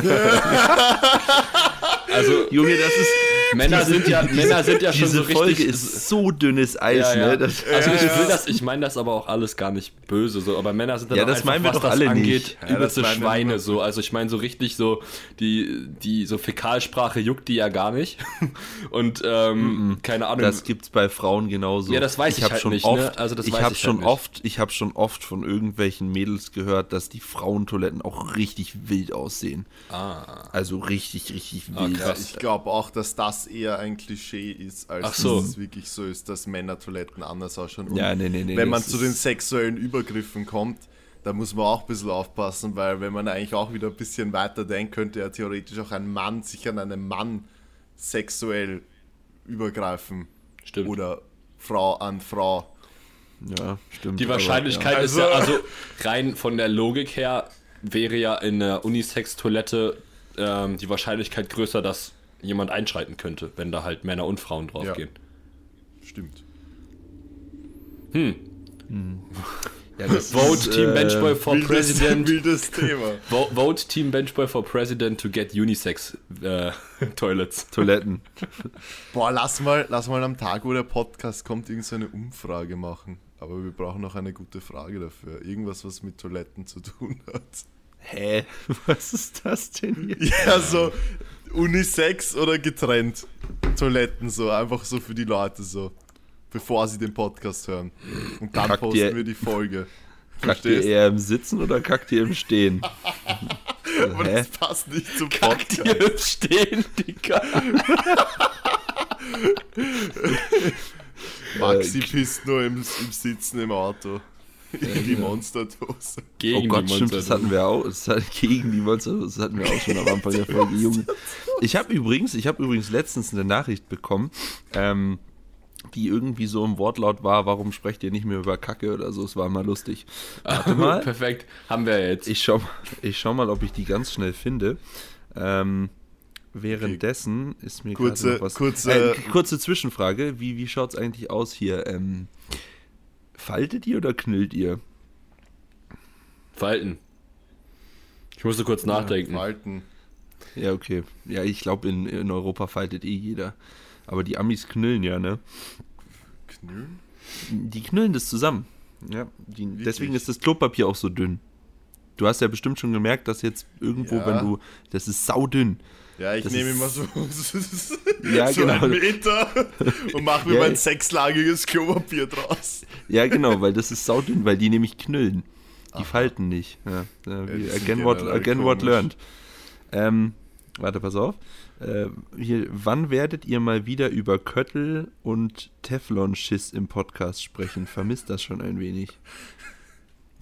[SPEAKER 1] also
[SPEAKER 2] Junge, das ist.
[SPEAKER 1] Männer sind ja, Männer sind ja schon
[SPEAKER 2] diese
[SPEAKER 1] so richtig.
[SPEAKER 2] Folge ist so dünnes Eis,
[SPEAKER 1] ja, ja.
[SPEAKER 2] ne? Das,
[SPEAKER 1] also ich will
[SPEAKER 3] ja.
[SPEAKER 1] das, ich meine das aber auch alles gar nicht böse, so, aber Männer sind dann
[SPEAKER 2] Ja,
[SPEAKER 1] auch
[SPEAKER 2] das
[SPEAKER 1] einfach,
[SPEAKER 2] meinen wir
[SPEAKER 1] was
[SPEAKER 2] doch
[SPEAKER 1] das
[SPEAKER 2] alle
[SPEAKER 1] angeht,
[SPEAKER 2] nicht.
[SPEAKER 1] Übelste Schweine, so, also ich meine so richtig so, die, die, so Fäkalsprache juckt die ja gar nicht und, ähm, keine Ahnung.
[SPEAKER 2] Das gibt's bei Frauen genauso.
[SPEAKER 1] Ja, das weiß ich
[SPEAKER 2] hab
[SPEAKER 1] halt
[SPEAKER 2] schon
[SPEAKER 1] nicht,
[SPEAKER 2] Oft,
[SPEAKER 1] ne? Also das
[SPEAKER 2] ich
[SPEAKER 1] weiß
[SPEAKER 2] habe
[SPEAKER 1] ich
[SPEAKER 2] schon
[SPEAKER 1] halt nicht.
[SPEAKER 2] oft, ich habe schon oft von irgendwelchen Mädels gehört, dass die Frauentoiletten auch richtig wild aussehen.
[SPEAKER 1] ah.
[SPEAKER 2] Also richtig, richtig
[SPEAKER 1] Ah,
[SPEAKER 2] wild.
[SPEAKER 1] krass.
[SPEAKER 3] Ich glaube auch, dass das eher ein Klischee ist, als
[SPEAKER 1] so.
[SPEAKER 3] dass es wirklich so ist, dass Männertoiletten anders ausschauen. Und
[SPEAKER 2] Ja, nee, nee, nee,
[SPEAKER 3] wenn man zu den sexuellen Übergriffen kommt, da muss man auch ein bisschen aufpassen, weil wenn man eigentlich auch wieder ein bisschen weiter denkt, könnte ja theoretisch auch ein Mann sich an einen Mann sexuell übergreifen.
[SPEAKER 1] Stimmt.
[SPEAKER 3] Oder Frau an Frau.
[SPEAKER 2] Ja, stimmt.
[SPEAKER 1] Die
[SPEAKER 2] aber,
[SPEAKER 1] Wahrscheinlichkeit
[SPEAKER 2] ja.
[SPEAKER 1] ist ja, also rein von der Logik her wäre ja in der Unisex-Toilette ähm, die Wahrscheinlichkeit größer, dass jemand einschreiten könnte, wenn da halt Männer und Frauen draufgehen.
[SPEAKER 3] Stimmt.
[SPEAKER 2] Ja, das
[SPEAKER 1] Vote
[SPEAKER 2] ist,
[SPEAKER 1] Team
[SPEAKER 2] äh,
[SPEAKER 1] Benchboy for
[SPEAKER 3] Wildes,
[SPEAKER 1] President.
[SPEAKER 3] wildes Thema.
[SPEAKER 1] Vo Vote Team Benchboy for President to get Unisex äh, Toilets.
[SPEAKER 2] Toiletten.
[SPEAKER 3] Boah, lass mal, lass mal am Tag, wo der Podcast kommt, irgendeine Umfrage machen. Aber wir brauchen noch eine gute Frage dafür. Irgendwas, was mit Toiletten zu tun hat.
[SPEAKER 2] Hä? Was ist das denn hier?
[SPEAKER 3] Ja, so Unisex oder getrennt. Toiletten so, einfach so für die Leute so. Bevor sie den Podcast hören. Und dann
[SPEAKER 2] Kackt
[SPEAKER 3] posten
[SPEAKER 2] ihr-
[SPEAKER 3] wir die Folge.
[SPEAKER 2] Kackt ihr eher im Sitzen oder kackt ihr im Stehen?
[SPEAKER 3] Aber
[SPEAKER 2] Hä?
[SPEAKER 3] das passt nicht zum
[SPEAKER 1] Kackt
[SPEAKER 3] Podcast.
[SPEAKER 1] ihr im Stehen, Digga.
[SPEAKER 3] Maxi pisst nur im, im Sitzen im Auto. In die Monsterdose.
[SPEAKER 1] Gegen
[SPEAKER 2] oh
[SPEAKER 1] die
[SPEAKER 2] Gott, stimmt, das hatten wir auch. Das hat, gegen die Monster, das hatten wir auch schon am Anfang der Folge, Junge. Ich habe übrigens, ich habe übrigens letztens eine Nachricht bekommen, ähm, die irgendwie so im Wortlaut war, warum sprecht ihr nicht mehr über Kacke oder so, es war mal lustig. Warte mal,
[SPEAKER 1] Perfekt, haben wir jetzt.
[SPEAKER 2] ich schau, ich schau mal, ob ich die ganz schnell finde. Ähm, währenddessen ist mir
[SPEAKER 3] Kurze-
[SPEAKER 2] gerade noch was...
[SPEAKER 3] kurze-
[SPEAKER 2] äh, kurze Zwischenfrage, wie, wie schaut es eigentlich aus hier? Ähm, faltet ihr oder knüllt ihr?
[SPEAKER 1] Falten. Ich musste kurz nachdenken.
[SPEAKER 3] Falten.
[SPEAKER 2] Ja, okay. Ja, ich glaube, in, in Europa faltet eh jeder. Aber die Amis knüllen ja, ne?
[SPEAKER 3] Knüllen?
[SPEAKER 2] Die knüllen das zusammen. Ja, die, deswegen ist das Klopapier auch so dünn. Du hast ja bestimmt schon gemerkt, dass jetzt irgendwo,
[SPEAKER 3] Ja.
[SPEAKER 2] wenn du. Das ist saudünn.
[SPEAKER 3] Ja, ich
[SPEAKER 2] Das
[SPEAKER 3] nehme immer so,
[SPEAKER 2] Ja,
[SPEAKER 3] so
[SPEAKER 2] genau.
[SPEAKER 3] einen Meter und mache mir
[SPEAKER 2] Ja,
[SPEAKER 3] mein sechslagiges Klopapier draus.
[SPEAKER 2] Ja, genau, weil das ist saudünn, weil die nämlich knüllen. Die falten nicht. Ja, ja, again, what, again what learned. Ähm, warte, pass auf. Äh, hier, wann werdet ihr mal wieder über Köttel und Teflon-Schiss im Podcast sprechen? Vermisst das schon ein wenig.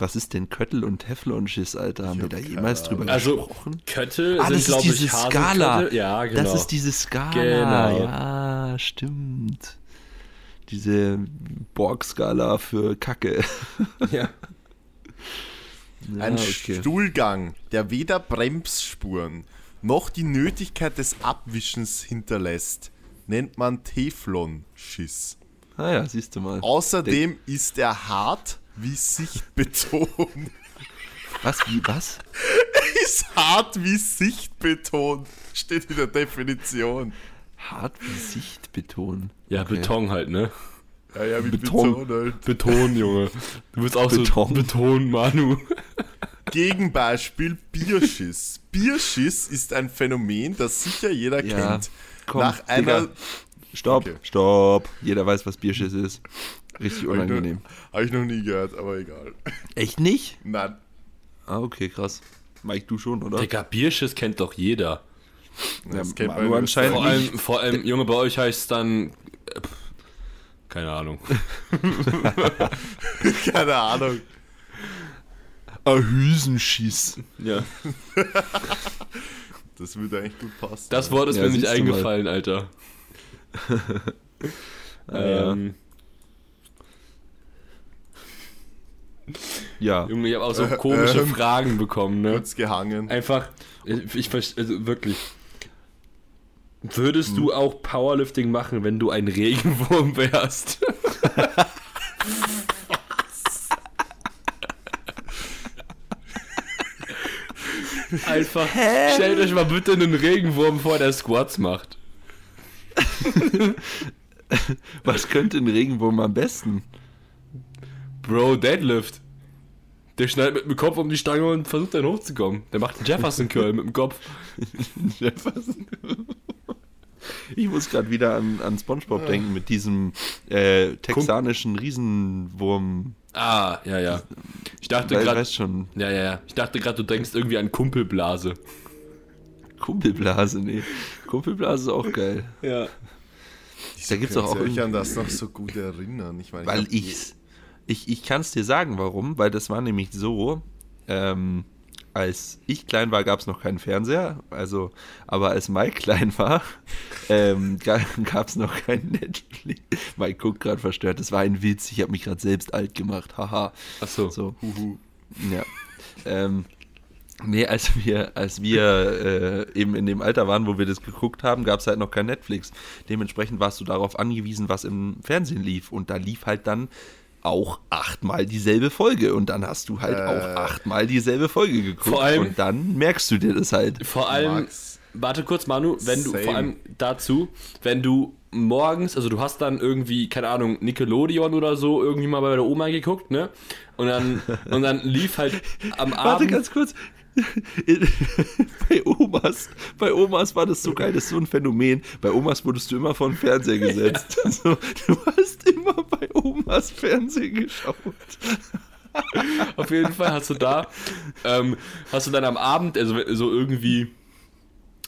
[SPEAKER 2] Was ist denn Köttel und Teflon-Schiss, Alter? Haben wir da jemals drüber
[SPEAKER 1] Also,
[SPEAKER 2] gesprochen?
[SPEAKER 1] Köttel
[SPEAKER 2] Ah,
[SPEAKER 1] sind,
[SPEAKER 2] ist diese
[SPEAKER 1] ich,
[SPEAKER 2] Skala.
[SPEAKER 1] Ja, genau.
[SPEAKER 2] Das ist diese Skala.
[SPEAKER 1] Genau.
[SPEAKER 2] Ja, stimmt. Diese Borg-Skala für Kacke.
[SPEAKER 1] ja.
[SPEAKER 2] Ja,
[SPEAKER 3] Ein
[SPEAKER 2] okay.
[SPEAKER 3] Stuhlgang, der weder Bremsspuren noch die Nötigkeit des Abwischens hinterlässt, nennt man Teflon-Schiss.
[SPEAKER 2] Ah ja, siehst du mal.
[SPEAKER 3] Außerdem ist er hart wie Sichtbeton.
[SPEAKER 2] Was, wie, was?
[SPEAKER 3] ist hart wie Sichtbeton. Steht in der Definition.
[SPEAKER 2] Hart wie Sichtbeton.
[SPEAKER 1] Ja,
[SPEAKER 2] Okay.
[SPEAKER 1] Beton halt, ne?
[SPEAKER 3] Ja, ja, wie
[SPEAKER 1] Beton.
[SPEAKER 3] Beton, halt.
[SPEAKER 1] Beton, Junge. Du bist auch
[SPEAKER 2] Beton.
[SPEAKER 1] so Beton, Manu.
[SPEAKER 3] Gegenbeispiel Bierschiss. Bierschiss ist ein Phänomen, das sicher jeder
[SPEAKER 2] Ja,
[SPEAKER 3] kennt.
[SPEAKER 2] komm,
[SPEAKER 3] Nach einer.
[SPEAKER 2] Digga. Stopp,
[SPEAKER 3] Okay.
[SPEAKER 2] stopp. Jeder weiß, was Bierschiss ist. Richtig unangenehm.
[SPEAKER 3] Habe ich noch nie gehört, aber egal.
[SPEAKER 2] Echt nicht?
[SPEAKER 3] Nein.
[SPEAKER 2] Ah, okay, krass. Mike, du schon, oder?
[SPEAKER 1] Digga, Bierschiss kennt doch jeder.
[SPEAKER 3] Das
[SPEAKER 2] Ja,
[SPEAKER 3] kennt man
[SPEAKER 2] Manu
[SPEAKER 3] in
[SPEAKER 2] anscheinend
[SPEAKER 1] Vor allem, vor allem, Junge, bei euch heißt es dann. äh, Keine Ahnung.
[SPEAKER 3] Keine Ahnung.
[SPEAKER 2] Ein Hüsenschiss.
[SPEAKER 1] Ja.
[SPEAKER 3] Das würde eigentlich gut passen.
[SPEAKER 1] Das Wort ist
[SPEAKER 2] Ja,
[SPEAKER 1] mir nicht
[SPEAKER 2] du mal.
[SPEAKER 1] eingefallen, Alter.
[SPEAKER 2] ja.
[SPEAKER 1] ähm,
[SPEAKER 2] Ja.
[SPEAKER 1] Junge, ich habe auch so
[SPEAKER 3] Äh,
[SPEAKER 1] komische
[SPEAKER 3] ähm,
[SPEAKER 1] Fragen bekommen, ne?
[SPEAKER 3] kurz gehangen.
[SPEAKER 1] Einfach, ich, ich verste- also wirklich. Würdest du auch Powerlifting machen, wenn du ein Regenwurm wärst? Einfach, stellt euch mal bitte einen Regenwurm vor, der Squats macht.
[SPEAKER 2] Was könnte ein Regenwurm am besten?
[SPEAKER 1] Bro, Deadlift. Der schneidet mit dem Kopf um die Stange und versucht dann hochzukommen. Der macht einen Jefferson Curl mit dem Kopf.
[SPEAKER 2] Jefferson. Ich muss gerade wieder an, an Spongebob denken mit diesem äh, texanischen Riesenwurm.
[SPEAKER 1] Ah, ja, ja. Ich dachte gerade,
[SPEAKER 2] schon,
[SPEAKER 1] ja, ja, ja. Ich dachte gerade, du denkst irgendwie an Kumpelblase.
[SPEAKER 2] Kumpelblase, nee. Kumpelblase ist auch geil.
[SPEAKER 1] Ja.
[SPEAKER 2] Da gibt's doch auch irgendwie-
[SPEAKER 3] an das noch so gut erinnern. Ich meine,
[SPEAKER 2] Weil ich's. Ich, ich kann es dir sagen, warum. Weil das war nämlich so, ähm, als ich klein war, gab es noch keinen Fernseher. Also, aber als Mike klein war, ähm, gab es noch kein Netflix. Mike guckt gerade verstört. Das war ein Witz. Ich habe mich gerade selbst alt gemacht. Haha.
[SPEAKER 1] Ach so.
[SPEAKER 2] So. Ja. Ähm, nee, als wir, als wir äh, eben in dem Alter waren, wo wir das geguckt haben, gab es halt noch kein Netflix. Dementsprechend warst du darauf angewiesen, was im Fernsehen lief. Und da lief halt dann auch achtmal dieselbe Folge. Und dann hast du halt
[SPEAKER 3] Äh.
[SPEAKER 2] auch achtmal dieselbe Folge geguckt.
[SPEAKER 1] Vor allem-
[SPEAKER 2] und dann merkst du dir das halt.
[SPEAKER 1] Vor allem,
[SPEAKER 3] Max.
[SPEAKER 1] warte kurz, Manu, wenn du,
[SPEAKER 3] Same.
[SPEAKER 1] vor allem dazu, wenn du morgens, also du hast dann irgendwie, keine Ahnung, Nickelodeon oder so, irgendwie mal bei der Oma geguckt, ne? Und dann, und dann lief halt am
[SPEAKER 2] Warte
[SPEAKER 1] Abend.
[SPEAKER 2] ganz kurz. Bei Omas, bei Omas war das so geil, das ist so ein Phänomen. Bei Omas wurdest du immer vor den Fernseher gesetzt. Also, du hast immer bei Omas Fernsehen geschaut.
[SPEAKER 1] Auf jeden Fall hast du da, ähm, hast du dann am Abend, also so irgendwie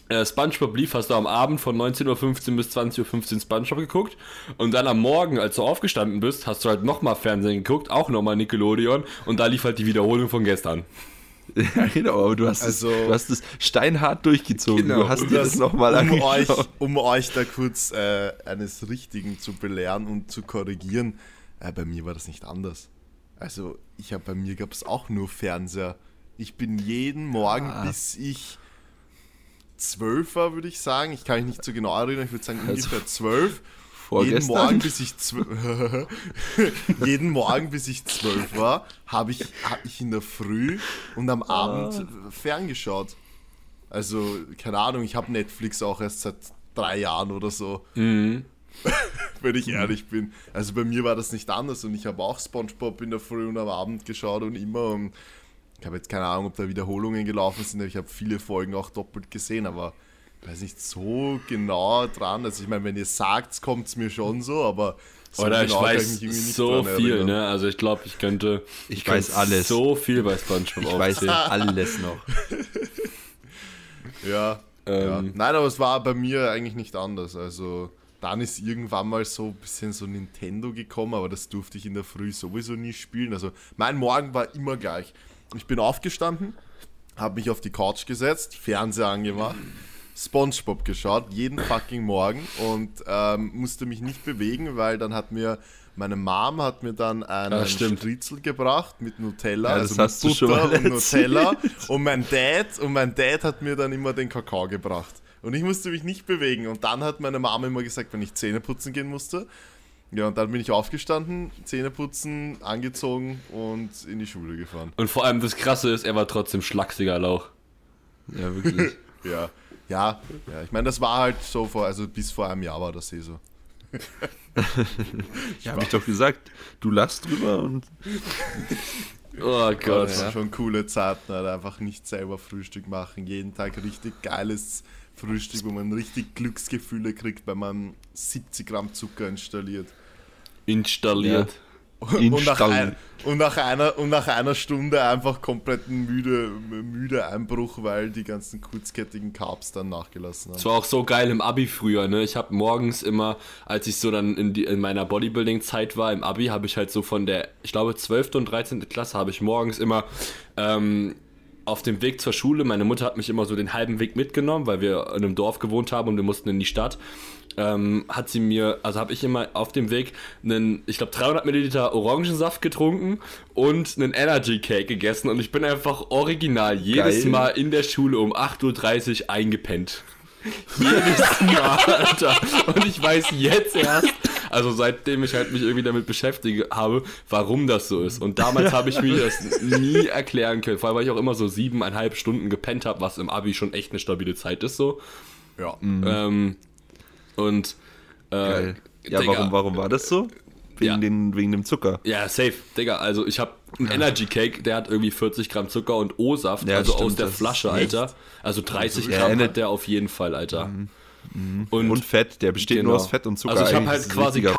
[SPEAKER 1] äh, Spongebob lief, hast du am Abend von 19.15 Uhr bis 20.15 Uhr Spongebob geguckt und dann am Morgen, als du aufgestanden bist, hast du halt nochmal Fernsehen geguckt, auch nochmal Nickelodeon und da lief halt die Wiederholung von gestern.
[SPEAKER 2] Ja, genau, aber du hast,
[SPEAKER 3] Also-
[SPEAKER 2] es, du hast es steinhart durchgezogen.
[SPEAKER 1] Genau,
[SPEAKER 2] du hast dir das nochmal
[SPEAKER 3] um euch, um euch da kurz äh, eines Richtigen zu belehren und zu korrigieren, äh, bei mir war das nicht anders. Also, ich habe bei mir gab es auch nur Fernseher. Ich bin jeden Morgen,
[SPEAKER 2] Ah.
[SPEAKER 3] bis ich zwölf war, würde ich sagen. Ich kann mich nicht so genau erinnern, ich würde sagen
[SPEAKER 2] Also,
[SPEAKER 3] ungefähr zwölf.
[SPEAKER 2] Vorgestern?
[SPEAKER 3] Jeden Morgen, bis ich zwölf, jeden Morgen, bis ich zwölf war, habe ich, hab ich in der Früh und am Abend ferngeschaut. Also, keine Ahnung, ich habe Netflix auch erst seit drei Jahren oder so,
[SPEAKER 1] Mhm.
[SPEAKER 3] wenn ich ehrlich bin. Also bei mir war das nicht anders und ich habe auch Spongebob in der Früh und am Abend geschaut und immer. Und ich habe jetzt keine Ahnung, ob da Wiederholungen gelaufen sind, aber ich habe viele Folgen auch doppelt gesehen, aber weiß nicht so genau dran. Also ich meine, wenn ihr sagt, kommt es mir schon so, aber so
[SPEAKER 1] Oder ich
[SPEAKER 3] genau kann
[SPEAKER 1] weiß
[SPEAKER 3] mich irgendwie nicht
[SPEAKER 1] so
[SPEAKER 3] dran
[SPEAKER 1] viel, ne? Also ich glaube, ich könnte.
[SPEAKER 2] Ich
[SPEAKER 1] könnte
[SPEAKER 2] weiß alles.
[SPEAKER 1] So viel bei Spongebob
[SPEAKER 2] Ich weiß alles noch.
[SPEAKER 3] Ja,
[SPEAKER 1] Ähm.
[SPEAKER 3] ja. Nein, aber es war bei mir eigentlich nicht anders. Also dann ist irgendwann mal so ein bisschen so Nintendo gekommen, aber das durfte ich in der Früh sowieso nie spielen. Also mein Morgen war immer gleich. Ich bin aufgestanden, habe mich auf die Couch gesetzt, Fernseher angemacht, SpongeBob geschaut, jeden fucking Morgen und ähm, musste mich nicht bewegen, weil dann hat mir Meine Mom hat mir dann einen
[SPEAKER 1] Ah.
[SPEAKER 3] Stritzel gebracht mit Nutella,
[SPEAKER 2] Ja,
[SPEAKER 3] also
[SPEAKER 2] hast du
[SPEAKER 3] mit
[SPEAKER 2] schon
[SPEAKER 3] Butter
[SPEAKER 2] mal
[SPEAKER 3] und Nutella. Und mein Dad, und mein Dad hat mir dann immer den Kakao gebracht. Und ich musste mich nicht bewegen. Und dann hat meine Mama immer gesagt, wenn ich Zähne putzen gehen musste. Ja, und dann bin ich aufgestanden, Zähne putzen, angezogen und in die Schule gefahren.
[SPEAKER 1] Und vor allem das Krasse ist, er war trotzdem schlachsiger Lauch.
[SPEAKER 2] Ja, wirklich.
[SPEAKER 3] Ja, ja, ja. Ich meine, das war halt so vor, also bis vor einem Jahr war das eh so.
[SPEAKER 2] Ja, hab ich doch gesagt. Du lachst drüber und.
[SPEAKER 1] Oh Gott.
[SPEAKER 3] Das waren schon coole Zeiten, halt einfach nicht selber Frühstück machen. Jeden Tag richtig geiles Frühstück, wo man richtig Glücksgefühle kriegt, wenn man 70 Gramm Zucker installiert.
[SPEAKER 1] Installiert.
[SPEAKER 3] Und nach, ein, und, nach einer, und nach einer Stunde einfach kompletten müde, müde Einbruch, weil die ganzen kurzkettigen Carbs dann nachgelassen haben.
[SPEAKER 1] Es war auch so geil im Abi früher, ne? Ich habe morgens immer, als ich so dann in, die, in meiner Bodybuilding-Zeit war, im Abi, habe ich halt so von der, ich glaube, 12. und 13. Klasse, habe ich morgens immer ähm, auf dem Weg zur Schule, meine Mutter hat mich immer so den halben Weg mitgenommen, weil wir in einem Dorf gewohnt haben und wir mussten in die Stadt. Ähm, hat sie mir, also habe ich immer auf dem Weg einen, ich glaube 300 Milliliter Orangensaft getrunken und einen Energy Cake gegessen und ich bin einfach original jedes
[SPEAKER 2] Geil.
[SPEAKER 1] Mal in der Schule um 8.30 Uhr eingepennt. Jedes Mal, Alter. Und ich weiß jetzt erst, also seitdem ich halt mich irgendwie damit beschäftige habe, warum das so ist. Und damals habe ich mir das nie erklären können. Vor allem, weil ich auch immer so siebeneinhalb Stunden gepennt habe, was im Abi schon echt eine stabile Zeit ist so.
[SPEAKER 3] Ja.
[SPEAKER 1] Ähm, und äh.
[SPEAKER 2] Ja,
[SPEAKER 1] Digga,
[SPEAKER 2] warum, warum war das so? Wegen,
[SPEAKER 1] Ja.
[SPEAKER 2] den, wegen dem Zucker.
[SPEAKER 1] Ja, safe, Digga. Also ich habe einen Energy Cake, der hat irgendwie 40 Gramm Zucker und O-Saft,
[SPEAKER 2] Ja,
[SPEAKER 1] also
[SPEAKER 2] stimmt,
[SPEAKER 1] aus der Flasche,
[SPEAKER 3] echt.
[SPEAKER 1] Alter. Also 30
[SPEAKER 2] Ja,
[SPEAKER 1] Gramm
[SPEAKER 2] Ener-
[SPEAKER 1] hat der auf jeden Fall, Alter. Und,
[SPEAKER 2] Und Fett, der besteht
[SPEAKER 1] Genau.
[SPEAKER 2] nur aus Fett und Zucker.
[SPEAKER 1] Also ich habe halt quasi halt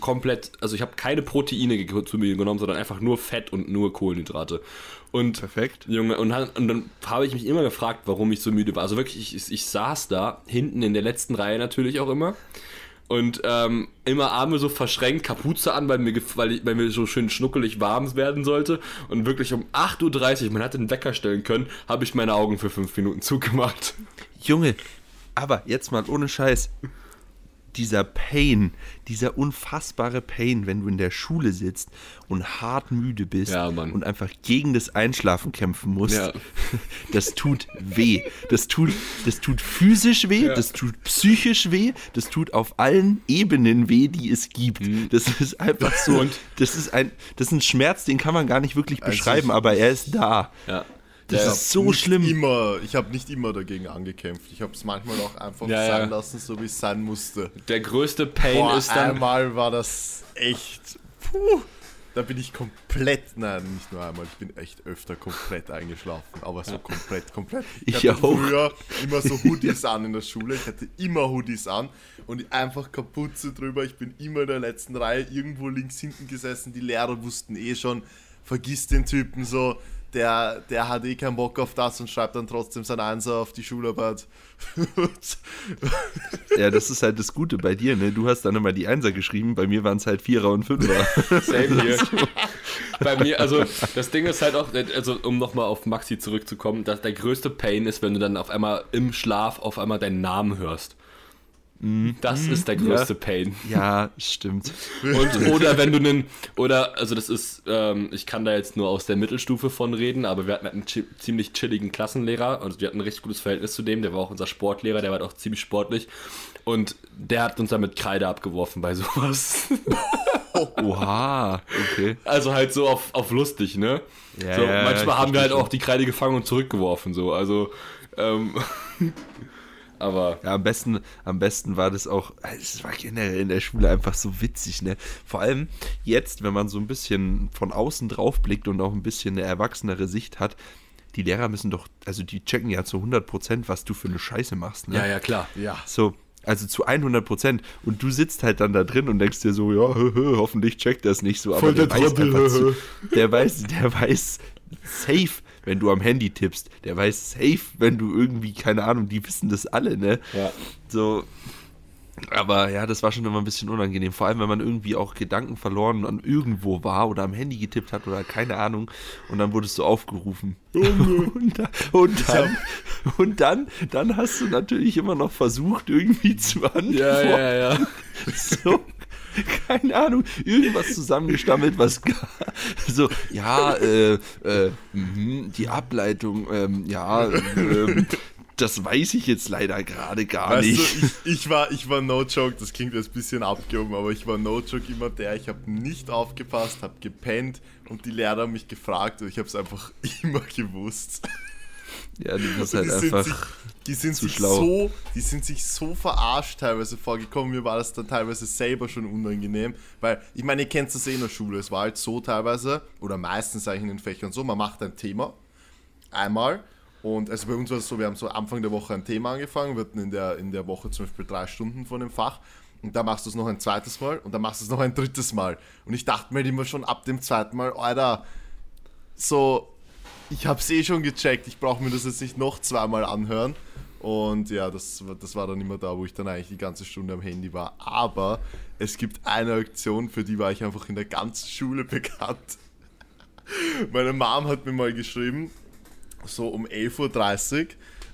[SPEAKER 1] komplett, also ich habe keine Proteine zu mir genommen, sondern einfach nur Fett und nur Kohlenhydrate. Und
[SPEAKER 2] Perfekt.
[SPEAKER 1] Junge, und, und dann habe ich mich immer gefragt, warum ich so müde war. Also wirklich, ich, ich, saß da, hinten in der letzten Reihe natürlich auch immer. Und ähm, immer Arme so verschränkt, Kapuze an, weil mir, weil, ich, weil mir so schön schnuckelig warm werden sollte. Und wirklich um 8.30 Uhr, man hätte einen Wecker stellen können, habe ich meine Augen für fünf Minuten zugemacht.
[SPEAKER 2] Junge, aber jetzt mal ohne Scheiß. Dieser Pain, dieser unfassbare Pain, wenn du in der Schule sitzt und hart müde bist
[SPEAKER 1] Ja,
[SPEAKER 2] und einfach gegen das Einschlafen kämpfen musst,
[SPEAKER 1] Ja.
[SPEAKER 2] das tut weh. Das tut, das tut physisch weh,
[SPEAKER 1] Ja.
[SPEAKER 2] das tut psychisch weh, das tut auf allen Ebenen weh, die es gibt. Das ist einfach so.
[SPEAKER 1] Mhm. Und-
[SPEAKER 2] das ist ein, das ist ein Schmerz, den kann man gar nicht wirklich
[SPEAKER 3] Also
[SPEAKER 2] beschreiben,
[SPEAKER 3] ich-
[SPEAKER 2] aber er ist da.
[SPEAKER 1] Ja.
[SPEAKER 2] Das ist so
[SPEAKER 3] nicht
[SPEAKER 2] schlimm.
[SPEAKER 3] Immer, ich habe nicht immer dagegen angekämpft. Ich habe es manchmal auch einfach
[SPEAKER 1] Ja,
[SPEAKER 3] sein
[SPEAKER 1] ja.
[SPEAKER 3] lassen, so wie es sein musste.
[SPEAKER 1] Der größte Pain
[SPEAKER 3] Boah,
[SPEAKER 1] ist dann.
[SPEAKER 3] einmal war das echt. Puh, da bin ich komplett, nein, nicht nur einmal, ich bin echt öfter komplett eingeschlafen. Aber so komplett, komplett.
[SPEAKER 2] Ich
[SPEAKER 3] hatte
[SPEAKER 2] auch.
[SPEAKER 3] früher immer so Hoodies an in der Schule. Ich hatte immer Hoodies an und einfach Kapuze drüber. Ich bin immer in der letzten Reihe irgendwo links hinten gesessen. Die Lehrer wussten eh schon, vergiss den Typen so. Der, der hat eh keinen Bock auf das und schreibt dann trotzdem sein Einser auf die Schularbeit.
[SPEAKER 2] Ja, das ist halt das Gute bei dir, ne? Du hast dann immer die Einser geschrieben, bei mir waren es halt Vierer und Fünfer.
[SPEAKER 1] Same hier. Bei mir, also das Ding ist halt auch, also um nochmal auf Maxi zurückzukommen, dass der größte Pain ist, wenn du dann auf einmal im Schlaf auf einmal deinen Namen hörst. Das ist der größte Pain.
[SPEAKER 2] ja, stimmt.
[SPEAKER 1] Und, oder wenn du einen, oder, also das ist, ähm, ich kann da jetzt nur aus der Mittelstufe von reden, aber wir hatten einen chi ziemlich chilligen Klassenlehrer und wir hatten ein richtig gutes Verhältnis zu dem, der war auch unser Sportlehrer, der war halt auch ziemlich sportlich und der hat uns dann mit Kreide abgeworfen bei sowas.
[SPEAKER 2] Oha, okay.
[SPEAKER 1] Also halt so auf, auf lustig, ne?
[SPEAKER 2] Ja,
[SPEAKER 1] so,
[SPEAKER 2] ja,
[SPEAKER 1] manchmal haben wir halt auch die Kreide gefangen und zurückgeworfen, so. Also, ähm, aber
[SPEAKER 2] Ja, am besten, am besten war das auch, es war generell in der Schule einfach so witzig, ne? Vor allem jetzt, wenn man so ein bisschen von außen drauf blickt und auch ein bisschen eine erwachsenere Sicht hat, die Lehrer müssen doch, also die checken ja zu 100 Prozent, was du für eine Scheiße machst, ne?
[SPEAKER 1] ja, ja, klar.
[SPEAKER 3] Ja.
[SPEAKER 2] So, also zu 100 Prozent. Und du sitzt halt dann da drin und denkst dir so, ja, hö, hö, hoffentlich checkt das nicht so. Aber
[SPEAKER 1] Voll
[SPEAKER 2] der,
[SPEAKER 1] der
[SPEAKER 2] weiß
[SPEAKER 1] Trottel,
[SPEAKER 2] zu, der weiß, der weiß safe, wenn du am Handy tippst. Der weiß safe, wenn du irgendwie, keine Ahnung, die wissen das alle, ne?
[SPEAKER 1] Ja.
[SPEAKER 2] So. Aber ja, das war schon immer ein bisschen unangenehm. Vor allem, wenn man irgendwie auch Gedanken verloren an irgendwo war oder am Handy getippt hat oder keine Ahnung. Und dann wurdest du aufgerufen. und, da- und dann, und dann, dann hast du natürlich immer noch versucht, irgendwie zu antworten.
[SPEAKER 1] Ja, ja, ja.
[SPEAKER 2] So. keine Ahnung, irgendwas zusammengestammelt, was so, ja, äh, äh, mh, die Ableitung, ähm, ja, ähm, das weiß ich jetzt leider gerade gar weißt nicht.
[SPEAKER 3] Du, ich, ich, war, ich war no joke, das klingt jetzt ein bisschen abgehoben, aber ich war no joke immer der, ich habe nicht aufgepasst, habe gepennt und die Lehrer haben mich gefragt und ich habe es einfach immer gewusst.
[SPEAKER 2] Ja, du bist halt einfach. Sich,
[SPEAKER 3] die sind sich schlau. so, die sind sich so verarscht teilweise vorgekommen. Mir war das dann teilweise selber schon unangenehm, weil ich meine, ihr kennt das eh in der Schule. Es war halt so teilweise oder meistens eigentlich in den Fächern so, man macht ein Thema einmal und also bei uns war es so, wir haben so Anfang der Woche ein Thema angefangen, wir hatten in der in der Woche zum Beispiel drei Stunden von dem Fach und dann machst du es noch ein zweites Mal und dann machst du es noch ein drittes Mal und ich dachte mir halt immer schon ab dem zweiten Mal, Alter, so ich habe es eh schon gecheckt, ich brauche mir das jetzt nicht noch zweimal anhören. Und ja, das, das war dann immer da, wo ich dann eigentlich die ganze Stunde am Handy war. Aber es gibt eine Aktion, für die war ich einfach in der ganzen Schule bekannt. Meine Mom hat mir mal geschrieben, so um 11.30 Uhr,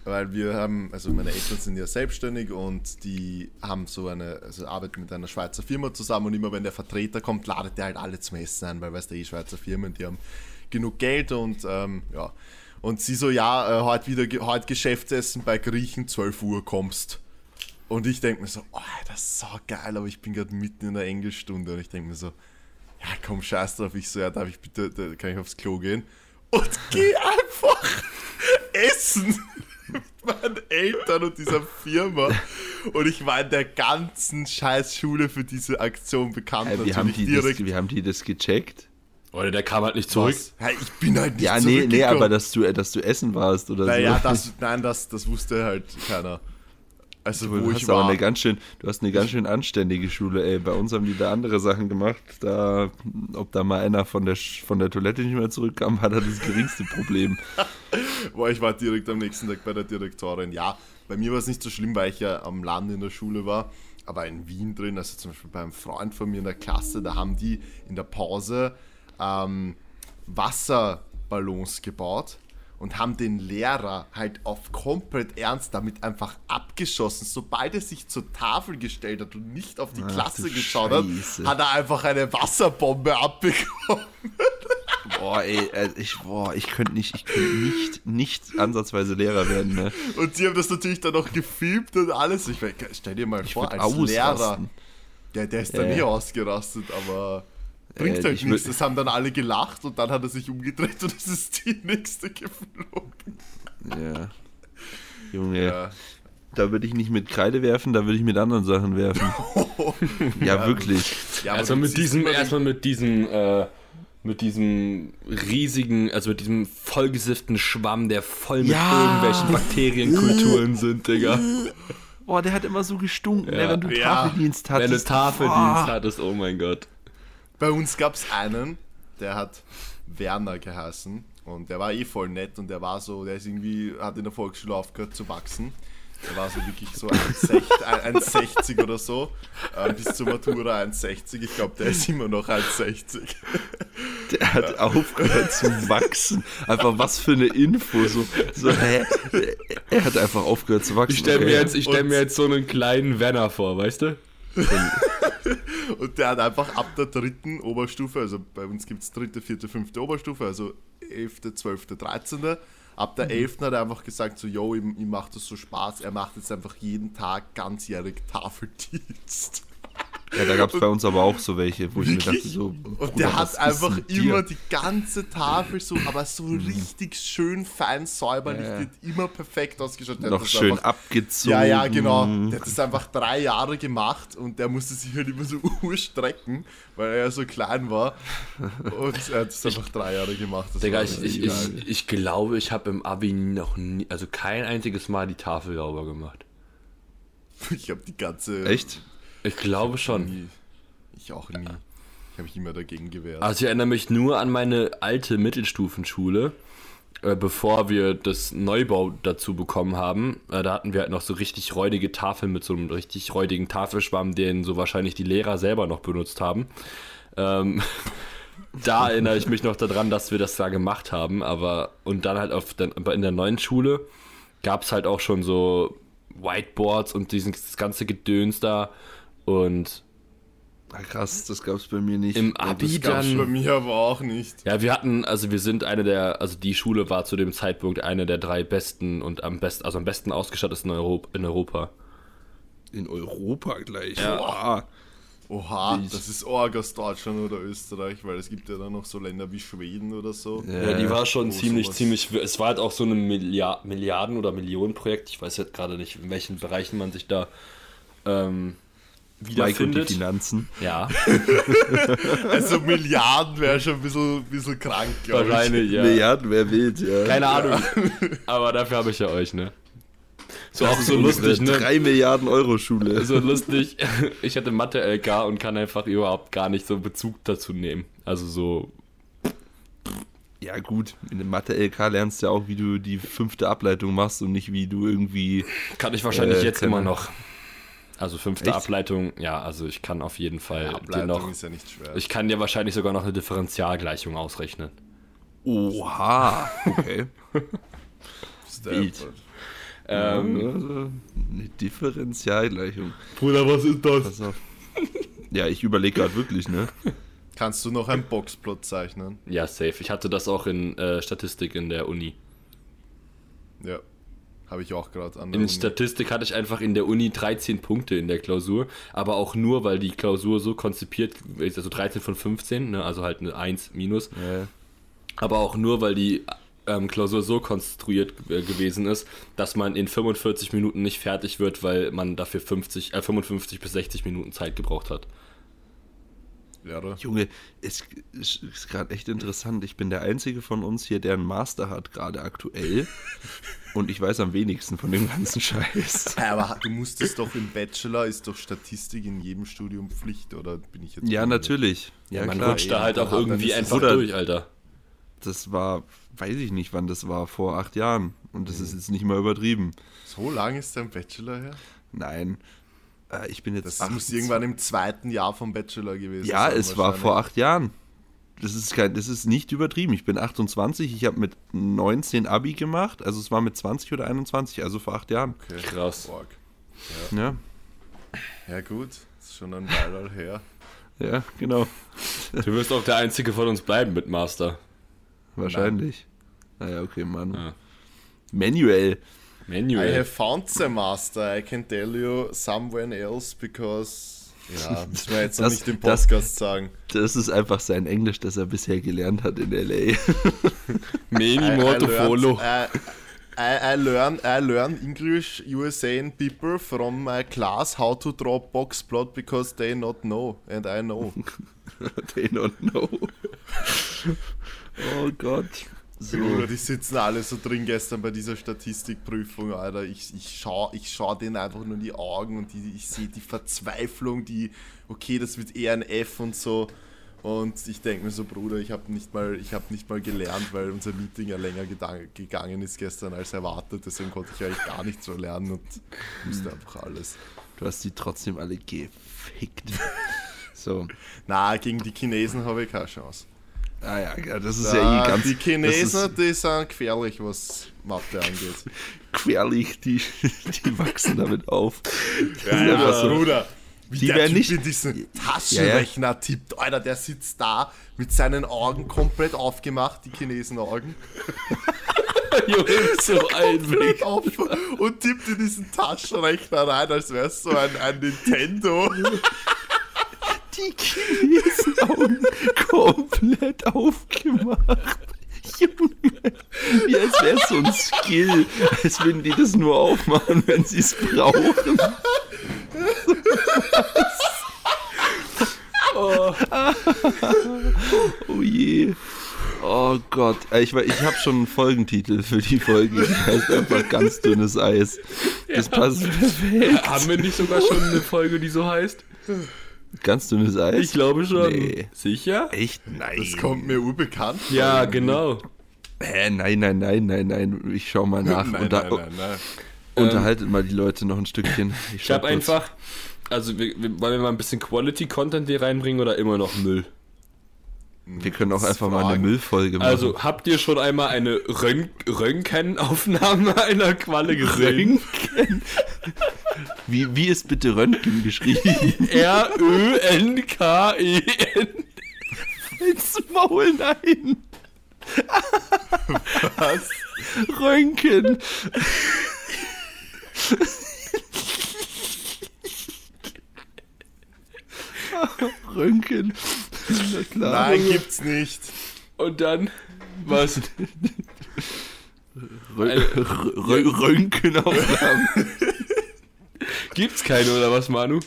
[SPEAKER 3] weil wir haben, also meine Eltern sind ja selbstständig und die haben so eine, also arbeiten mit einer Schweizer Firma zusammen und immer wenn der Vertreter kommt, ladet der halt alle zum Essen ein, weil weißt du, eh Schweizer Firmen, die haben genug Geld und ähm, ja. Und sie so, ja, äh, heute wieder, heute Geschäftsessen bei Griechen, 12 Uhr kommst. Und ich denke mir so, oh, das ist so geil, aber ich bin gerade mitten in der Englischstunde und ich denke mir so, ja komm, scheiß drauf. Ich so, ja, darf ich bitte, da, kann ich aufs Klo gehen? Und geh einfach essen mit meinen Eltern und dieser Firma. Und ich war in der ganzen scheiß Schule für diese Aktion bekannt.
[SPEAKER 2] Hey, wie, haben die das, wie haben die das gecheckt?
[SPEAKER 1] Oder der kam halt nicht zurück.
[SPEAKER 3] Ja, ich bin halt nicht
[SPEAKER 2] Ja, nee, nee, aber dass du, dass du essen warst oder
[SPEAKER 3] naja,
[SPEAKER 2] so.
[SPEAKER 3] Das, nein, das, das wusste halt keiner. Also,
[SPEAKER 2] du wo ich war. Eine ganz schön, du hast eine ganz schön anständige Schule, ey. Bei uns haben die da andere Sachen gemacht. Da, ob da mal einer von der, von der Toilette nicht mehr zurückkam, war da das geringste Problem.
[SPEAKER 3] Boah, ich war direkt am nächsten Tag bei der Direktorin. Ja, bei mir war es nicht so schlimm, weil ich ja am Land in der Schule war. Aber in Wien drin, also zum Beispiel bei einem Freund von mir in der Klasse, da haben die in der Pause ähm, Wasserballons gebaut und haben den Lehrer halt auf komplett ernst damit einfach abgeschossen. Sobald er sich zur Tafel gestellt hat und nicht auf die Ach, Klasse geschaut Scheiße. hat, hat er einfach eine Wasserbombe abbekommen.
[SPEAKER 2] Boah, ey, äh, ich, boah, ich könnte nicht, ich könnte nicht, nicht ansatzweise Lehrer werden, ne?
[SPEAKER 3] Und sie haben das natürlich dann auch gefilmt und alles. Ich stell dir mal ich vor, als ausrasten. Lehrer. Der, der ist dann äh. nie ausgerastet, aber bringt äh, halt nichts. Das haben dann alle gelacht und dann hat er sich umgedreht und es ist die nächste geflogen.
[SPEAKER 2] Ja. Junge. Ja. Da würde ich nicht mit Kreide werfen, da würde ich mit anderen Sachen werfen. ja, ja, wirklich.
[SPEAKER 1] Ja, also mit diesem, erstmal mit diesem, äh, mit diesem riesigen, also mit diesem vollgesifften Schwamm, der voll mit ja. irgendwelchen Bakterienkulturen sind, Digga.
[SPEAKER 2] Boah, der hat immer so gestunken, ja. wenn du Tafeldienst hattest.
[SPEAKER 1] Wenn du Tafeldienst hattest, oh mein Gott.
[SPEAKER 3] Bei uns gab es einen, der hat Werner geheißen und der war eh voll nett und der war so, der ist irgendwie, hat in der Volksschule aufgehört zu wachsen. Der war so wirklich so 1,60 oder so. Äh, bis zur Matura 1,60. Ich glaube, der ist immer noch 1,60.
[SPEAKER 2] Der hat aufgehört zu wachsen. Einfach was für eine Info. So, so hä? Er hat einfach aufgehört zu wachsen.
[SPEAKER 1] Ich stelle mir, jetzt, stell mir jetzt so einen kleinen Werner vor, weißt du?
[SPEAKER 3] und der hat einfach ab der dritten Oberstufe, also bei uns gibt es dritte, vierte, fünfte Oberstufe, also elfte, zwölfte, dreizehnte. Ab der mhm. elften hat er einfach gesagt, so, yo, ihm, ihm macht das so Spaß, er macht jetzt einfach jeden Tag ganzjährig Tafeldienst.
[SPEAKER 2] Ja, da gab es bei uns aber auch so welche, wo
[SPEAKER 3] Wirklich?
[SPEAKER 2] ich mir dachte, so.
[SPEAKER 3] Und der hat einfach immer die ganze Tafel so, aber so mhm. richtig schön fein säuberlich, ja. immer perfekt ausgeschaut. Der
[SPEAKER 2] Noch schön einfach, abgezogen.
[SPEAKER 3] Ja, ja, genau. Der hat das einfach drei Jahre gemacht und der musste sich halt immer so urstrecken, weil er ja so klein war. Und er hat es einfach drei Jahre gemacht.
[SPEAKER 1] Das Digga, ich, ich, ich, ich, glaube, ich habe im Abi noch nie, also kein einziges Mal die Tafel sauber gemacht.
[SPEAKER 3] Ich habe die ganze.
[SPEAKER 2] Echt?
[SPEAKER 1] Ich glaube schon.
[SPEAKER 3] Nie. Ich auch nie. Ich habe mich immer dagegen gewehrt.
[SPEAKER 1] Also ich erinnere mich nur an meine alte Mittelstufenschule, äh, bevor wir das Neubau dazu bekommen haben. Äh, da hatten wir halt noch so richtig räudige Tafeln mit so einem richtig räudigen Tafelschwamm, den so wahrscheinlich die Lehrer selber noch benutzt haben. Ähm, da erinnere ich mich noch daran, dass wir das da gemacht haben, aber und dann halt auf den, in der neuen Schule gab es halt auch schon so Whiteboards und dieses ganze Gedöns da und
[SPEAKER 2] Ah, krass, das gab es bei mir nicht.
[SPEAKER 1] Im Abi
[SPEAKER 3] Das gab's
[SPEAKER 1] dann.
[SPEAKER 3] bei mir aber auch nicht.
[SPEAKER 1] Ja, wir hatten, also wir sind eine der, also die Schule war zu dem Zeitpunkt eine der drei besten und am besten, also am besten ausgestattetesten in Europa. In Europa.
[SPEAKER 2] In Europa gleich.
[SPEAKER 1] Ja.
[SPEAKER 2] Boah.
[SPEAKER 3] Oha,
[SPEAKER 2] Ich-
[SPEAKER 3] das ist Org aus Deutschland oder Österreich, weil es gibt ja dann noch so Länder wie Schweden oder so.
[SPEAKER 1] Ja, die war schon ziemlich,
[SPEAKER 3] sowas-
[SPEAKER 1] ziemlich, es war halt auch so ein Milliard, Milliarden- oder Millionenprojekt. Ich weiß jetzt gerade nicht, in welchen Bereichen man sich da ähm,
[SPEAKER 2] Mike und die
[SPEAKER 1] wiederfindet.
[SPEAKER 2] Finanzen.
[SPEAKER 1] Ja,
[SPEAKER 3] Also Milliarden wäre schon ein bisschen, bisschen krank, glaube ich.
[SPEAKER 1] wahrscheinlich, ja.
[SPEAKER 2] Milliarden, wer will, ja.
[SPEAKER 1] Keine Ahnung. Aber dafür habe ich ja euch, ne? So auch
[SPEAKER 2] Das
[SPEAKER 1] so
[SPEAKER 2] ist unsere
[SPEAKER 1] lustig, ne?
[SPEAKER 2] 3 Milliarden Euro Schule.
[SPEAKER 1] So lustig. Ich hatte Mathe-LK und kann einfach überhaupt gar nicht so Bezug dazu nehmen. Also so,
[SPEAKER 2] Ja, gut, in dem Mathe-LK lernst du ja auch, wie du die fünfte Ableitung machst und nicht, wie du irgendwie.
[SPEAKER 1] kann ich wahrscheinlich
[SPEAKER 2] Äh,
[SPEAKER 1] jetzt immer noch. Also fünfte
[SPEAKER 2] Echt?
[SPEAKER 1] Ableitung, ja, also ich kann auf jeden Fall dir
[SPEAKER 3] Ableitung
[SPEAKER 1] noch.
[SPEAKER 3] ist ja nicht schwer.
[SPEAKER 1] Ich kann dir wahrscheinlich sogar noch eine Differentialgleichung ausrechnen.
[SPEAKER 2] Oha, okay. wild.
[SPEAKER 1] Ähm,
[SPEAKER 2] Also, eine Differentialgleichung.
[SPEAKER 1] Bruder, was ist das?
[SPEAKER 2] Pass auf. Ja, ich überlege gerade wirklich, ne?
[SPEAKER 3] Kannst du noch einen Boxplot zeichnen?
[SPEAKER 1] Ja, safe. Ich hatte das auch in äh, Statistik in der Uni.
[SPEAKER 3] Ja. Habe ich auch gerade an der
[SPEAKER 1] In
[SPEAKER 3] Uni.
[SPEAKER 1] Statistik hatte ich einfach in der Uni 13 Punkte in der Klausur, aber auch nur, weil die Klausur so konzipiert ist, also 13 von 15, ne, also halt eine 1 minus,
[SPEAKER 2] Ja.
[SPEAKER 1] aber auch nur, weil die ähm, Klausur so konstruiert äh, gewesen ist, dass man in 45 Minuten nicht fertig wird, weil man dafür 50, äh, 55 bis 60 Minuten Zeit gebraucht hat.
[SPEAKER 3] Ja, oder?
[SPEAKER 2] Junge, es ist, ist gerade echt interessant. Ich bin der Einzige von uns hier, der einen Master hat, gerade aktuell. Und ich weiß am wenigsten von dem ganzen Scheiß.
[SPEAKER 3] Ja, Aber du musstest doch im Bachelor, ist doch Statistik in jedem Studium Pflicht, oder bin ich jetzt...
[SPEAKER 2] Ja, natürlich. Ja,
[SPEAKER 1] man
[SPEAKER 2] klar.
[SPEAKER 1] rutscht da halt
[SPEAKER 3] Ja,
[SPEAKER 1] auch irgendwie einfach
[SPEAKER 2] Oder-
[SPEAKER 1] durch, Alter.
[SPEAKER 2] Das war, weiß ich nicht, wann das war, vor acht Jahren. Und das ist jetzt nicht mal übertrieben.
[SPEAKER 3] So lang ist dein Bachelor her?
[SPEAKER 2] Nein. Äh, ich bin jetzt.
[SPEAKER 3] Das
[SPEAKER 2] 18.
[SPEAKER 3] muss irgendwann im zweiten Jahr vom Bachelor gewesen
[SPEAKER 2] Ja,
[SPEAKER 3] sein.
[SPEAKER 2] es war vor acht Jahren. Das ist, kein, das ist nicht übertrieben. Ich bin 28, ich habe mit 19 Abi gemacht. Also es war mit 20 oder 21, also vor acht Jahren.
[SPEAKER 3] Okay.
[SPEAKER 1] Krass.
[SPEAKER 3] Org.
[SPEAKER 2] Ja,
[SPEAKER 3] Ja gut, ist schon ein Weile her.
[SPEAKER 2] ja, genau.
[SPEAKER 1] Du wirst auch der Einzige von uns bleiben mit Master.
[SPEAKER 2] Wahrscheinlich. Naja, okay, Mann.
[SPEAKER 1] Ja.
[SPEAKER 2] Manuel.
[SPEAKER 3] I
[SPEAKER 1] Manual.
[SPEAKER 3] have found the master. I can tell you someone else because... Ja, müssen wir jetzt noch
[SPEAKER 2] Das-
[SPEAKER 3] nicht im
[SPEAKER 2] das-
[SPEAKER 3] Podcast sagen.
[SPEAKER 2] Das ist einfach sein Englisch, das er bisher gelernt hat in L.A.
[SPEAKER 3] I, I,
[SPEAKER 1] Morto
[SPEAKER 3] learned,
[SPEAKER 1] Folo.
[SPEAKER 3] I, I, I, learn, I learn English USA people from my class how to draw box plot because they not know and I know.
[SPEAKER 2] They don't know. oh Gott. So.
[SPEAKER 3] Bruder, die sitzen alle so drin gestern bei dieser Statistikprüfung, Alter. Ich, ich schau, ich schau denen einfach nur in die Augen und die, ich sehe die Verzweiflung, die, okay, das wird eher ein F und so. Und ich denke mir so, Bruder, ich habe nicht, mal- ich hab nicht mal gelernt, weil unser Meeting ja länger gegangen ist gestern als erwartet. Deswegen konnte ich eigentlich gar nichts so lernen und wusste einfach alles.
[SPEAKER 2] Du hast die trotzdem alle gefickt. So.
[SPEAKER 3] Na, gegen die Chinesen habe ich keine Chance.
[SPEAKER 2] Ah ja, ja, das ist ja eh ganz.
[SPEAKER 3] die Chinesen,
[SPEAKER 2] ist
[SPEAKER 3] die sind gefährlich, was Mathe angeht.
[SPEAKER 2] querlich, die, die wachsen damit auf.
[SPEAKER 3] Ja,
[SPEAKER 2] einfach so.
[SPEAKER 3] Bruder. Wie
[SPEAKER 2] Die
[SPEAKER 3] der
[SPEAKER 2] nicht-
[SPEAKER 3] in diesen Taschenrechner tippt. Alter, der sitzt da mit seinen Augen komplett aufgemacht, die Chinesen-Augen.
[SPEAKER 1] Junge, so ein Blick.
[SPEAKER 3] auf und tippt in diesen Taschenrechner rein, als wäre es so ein, ein Nintendo.
[SPEAKER 2] Die Chinesen-Augen komplett aufgemacht. Junge, wie als wäre es so ein Skill, als würden die das nur aufmachen, wenn sie es brauchen. Oh je. Oh Gott. Äh, Ich, ich habe schon einen Folgentitel für die Folge. Die heißt einfach ganz dünnes Eis. Das passt perfekt.
[SPEAKER 1] Haben wir nicht sogar schon eine Folge, die so heißt?
[SPEAKER 2] Ganz dünnes Eis?
[SPEAKER 1] Ich glaube schon.
[SPEAKER 2] Nee.
[SPEAKER 1] Sicher?
[SPEAKER 2] Echt? Nein.
[SPEAKER 3] Das kommt mir urbekannt vor.
[SPEAKER 1] Ja, genau.
[SPEAKER 2] Hä, nein, nein, nein, nein, nein. Ich schau mal nach.
[SPEAKER 3] Nein,
[SPEAKER 2] Unter,
[SPEAKER 3] nein, nein, nein.
[SPEAKER 2] Unterhaltet mal die Leute noch ein Stückchen.
[SPEAKER 1] Ich
[SPEAKER 2] schau
[SPEAKER 1] habe einfach, also wir, wir, wollen wir mal ein bisschen Quality-Content hier reinbringen oder immer noch Müll?
[SPEAKER 2] Wir können auch einfach mal eine. Müllfolge machen.
[SPEAKER 1] Also habt ihr schon einmal eine Röntgen Röntgenaufnahme einer Qualle gesehen?
[SPEAKER 2] Wie, wie ist bitte Röntgen geschrieben?
[SPEAKER 1] R-Ö-N-K-E-N.
[SPEAKER 2] Ins Maul, nein.
[SPEAKER 3] Was?
[SPEAKER 2] Röntgen. Röntgen. Na klar.
[SPEAKER 3] Nein, gibt's nicht.
[SPEAKER 1] Und dann, was?
[SPEAKER 2] Rö Rö Röntgenaufnahmen.
[SPEAKER 1] Gibt's keine oder was, Manu?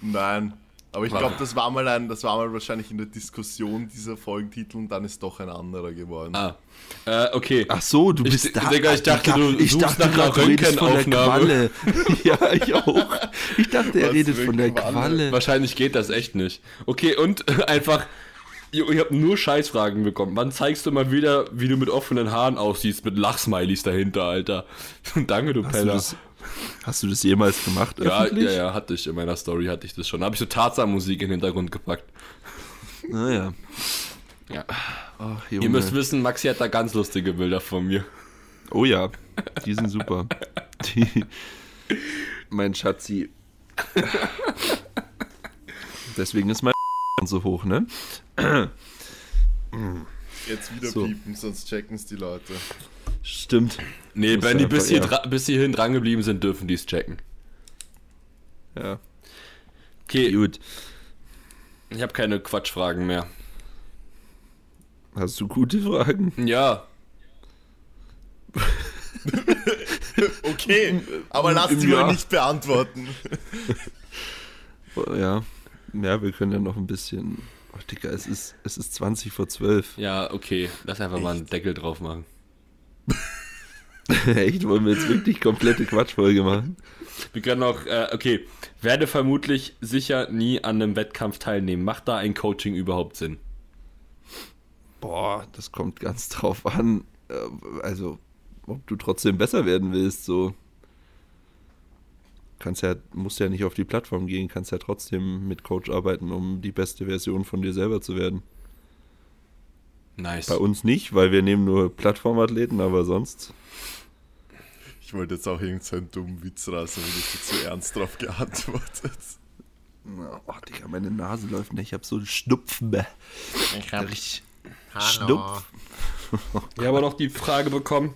[SPEAKER 3] Nein. Aber ich glaube, das war mal ein, das war mal wahrscheinlich in der Diskussion dieser Folgentitel und dann ist doch ein anderer geworden.
[SPEAKER 1] Ah. Äh, okay.
[SPEAKER 2] Ach so, du
[SPEAKER 1] Ich-
[SPEAKER 2] bist da.
[SPEAKER 1] Digga, ich dachte, du
[SPEAKER 2] ich dachte
[SPEAKER 1] nach einer
[SPEAKER 2] grad, du redest von der
[SPEAKER 1] Röntgenaufnahme.
[SPEAKER 2] Qualle. ja, ich auch. Ich dachte, er
[SPEAKER 3] Was
[SPEAKER 2] redet von der
[SPEAKER 3] Qualle?
[SPEAKER 2] Qualle.
[SPEAKER 1] Wahrscheinlich geht das echt nicht. Okay, und einfach. Ich ich habe nur Scheißfragen bekommen. Wann zeigst du mal wieder, wie du mit offenen Haaren aussiehst, mit Lachsmilies dahinter, Alter? Danke, du
[SPEAKER 2] Hast du,
[SPEAKER 1] Peller.
[SPEAKER 2] das, hast du das jemals gemacht?
[SPEAKER 1] Ja,
[SPEAKER 2] öffentlich?
[SPEAKER 1] ja, ja, hatte ich in meiner Story, hatte ich das schon. Habe ich so Tarzan-Musik in den Hintergrund gepackt.
[SPEAKER 2] Naja.
[SPEAKER 1] Ja.
[SPEAKER 2] Ach, Junge.
[SPEAKER 1] Ihr müsst wissen, Maxi hat da ganz lustige Bilder von mir.
[SPEAKER 2] Oh ja, die sind super. Die, mein Schatzi. Deswegen ist mein so hoch, ne?
[SPEAKER 3] Jetzt wieder
[SPEAKER 2] So.
[SPEAKER 3] piepen, sonst checken es die Leute.
[SPEAKER 2] Stimmt.
[SPEAKER 1] Nee, wenn die bis, hier
[SPEAKER 2] ja.
[SPEAKER 1] bis hierhin drangeblieben sind, dürfen die es checken.
[SPEAKER 2] Ja.
[SPEAKER 1] Okay,
[SPEAKER 2] Gut.
[SPEAKER 1] ich habe keine Quatschfragen mehr.
[SPEAKER 2] Hast du gute Fragen?
[SPEAKER 1] Ja,
[SPEAKER 3] Okay, aber lass die
[SPEAKER 2] Ja.
[SPEAKER 3] mal nicht beantworten.
[SPEAKER 2] Ja. Ja, wir können ja noch ein bisschen. Oh, Digga, es ist, es ist 20 vor 12.
[SPEAKER 1] ja, okay. Lass einfach mal einen Deckel drauf machen.
[SPEAKER 2] Echt? Wollen wir jetzt wirklich komplette Quatschfolge machen?
[SPEAKER 1] Wir können auch, äh, okay, werde vermutlich sicher nie an einem Wettkampf teilnehmen. Macht da ein Coaching überhaupt Sinn?
[SPEAKER 2] Boah, das kommt ganz drauf an. äh, Also, ob du trotzdem besser werden willst, so. Kannst ja, musst ja nicht auf die Plattform gehen, kannst ja trotzdem mit Coach arbeiten, um die beste Version von dir selber zu werden.
[SPEAKER 1] Nice.
[SPEAKER 2] Bei uns nicht, weil wir nehmen nur Plattformathleten, aber sonst.
[SPEAKER 3] Ich wollte jetzt auch irgendeinen dummen Witz aber du hast zu ernst drauf geantwortet.
[SPEAKER 2] Oh, Digga, meine Nase läuft nicht. Ich hab so einen Schnupfen.
[SPEAKER 3] Ich
[SPEAKER 2] Richtig. Schnupf.
[SPEAKER 1] Ich habe noch die Frage bekommen,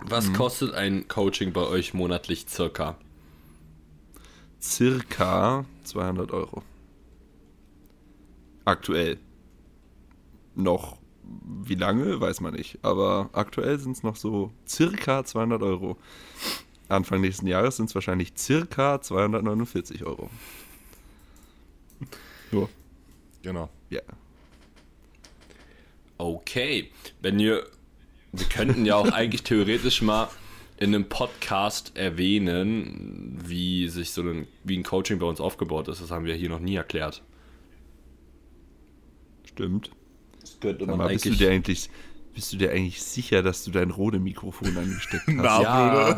[SPEAKER 1] was kostet ein Coaching bei euch monatlich circa?
[SPEAKER 2] Circa 200 Euro. Aktuell. Noch wie lange, weiß man nicht. Aber aktuell sind es noch so circa 200 Euro. Anfang nächsten Jahres sind es wahrscheinlich circa 249 Euro. Nur,
[SPEAKER 3] Genau.
[SPEAKER 2] ja.
[SPEAKER 1] Okay, wenn ihr, wir könnten ja auch eigentlich theoretisch mal in einem Podcast erwähnen, wie sich so ein, wie ein Coaching bei uns aufgebaut ist. Das haben wir hier noch nie erklärt.
[SPEAKER 2] Stimmt.
[SPEAKER 1] Das könnte
[SPEAKER 2] Sag mal, bist du dir eigentlich, bist du dir eigentlich sicher, dass du dein Rode-Mikrofon angesteckt hast?
[SPEAKER 3] Na,
[SPEAKER 1] Ja.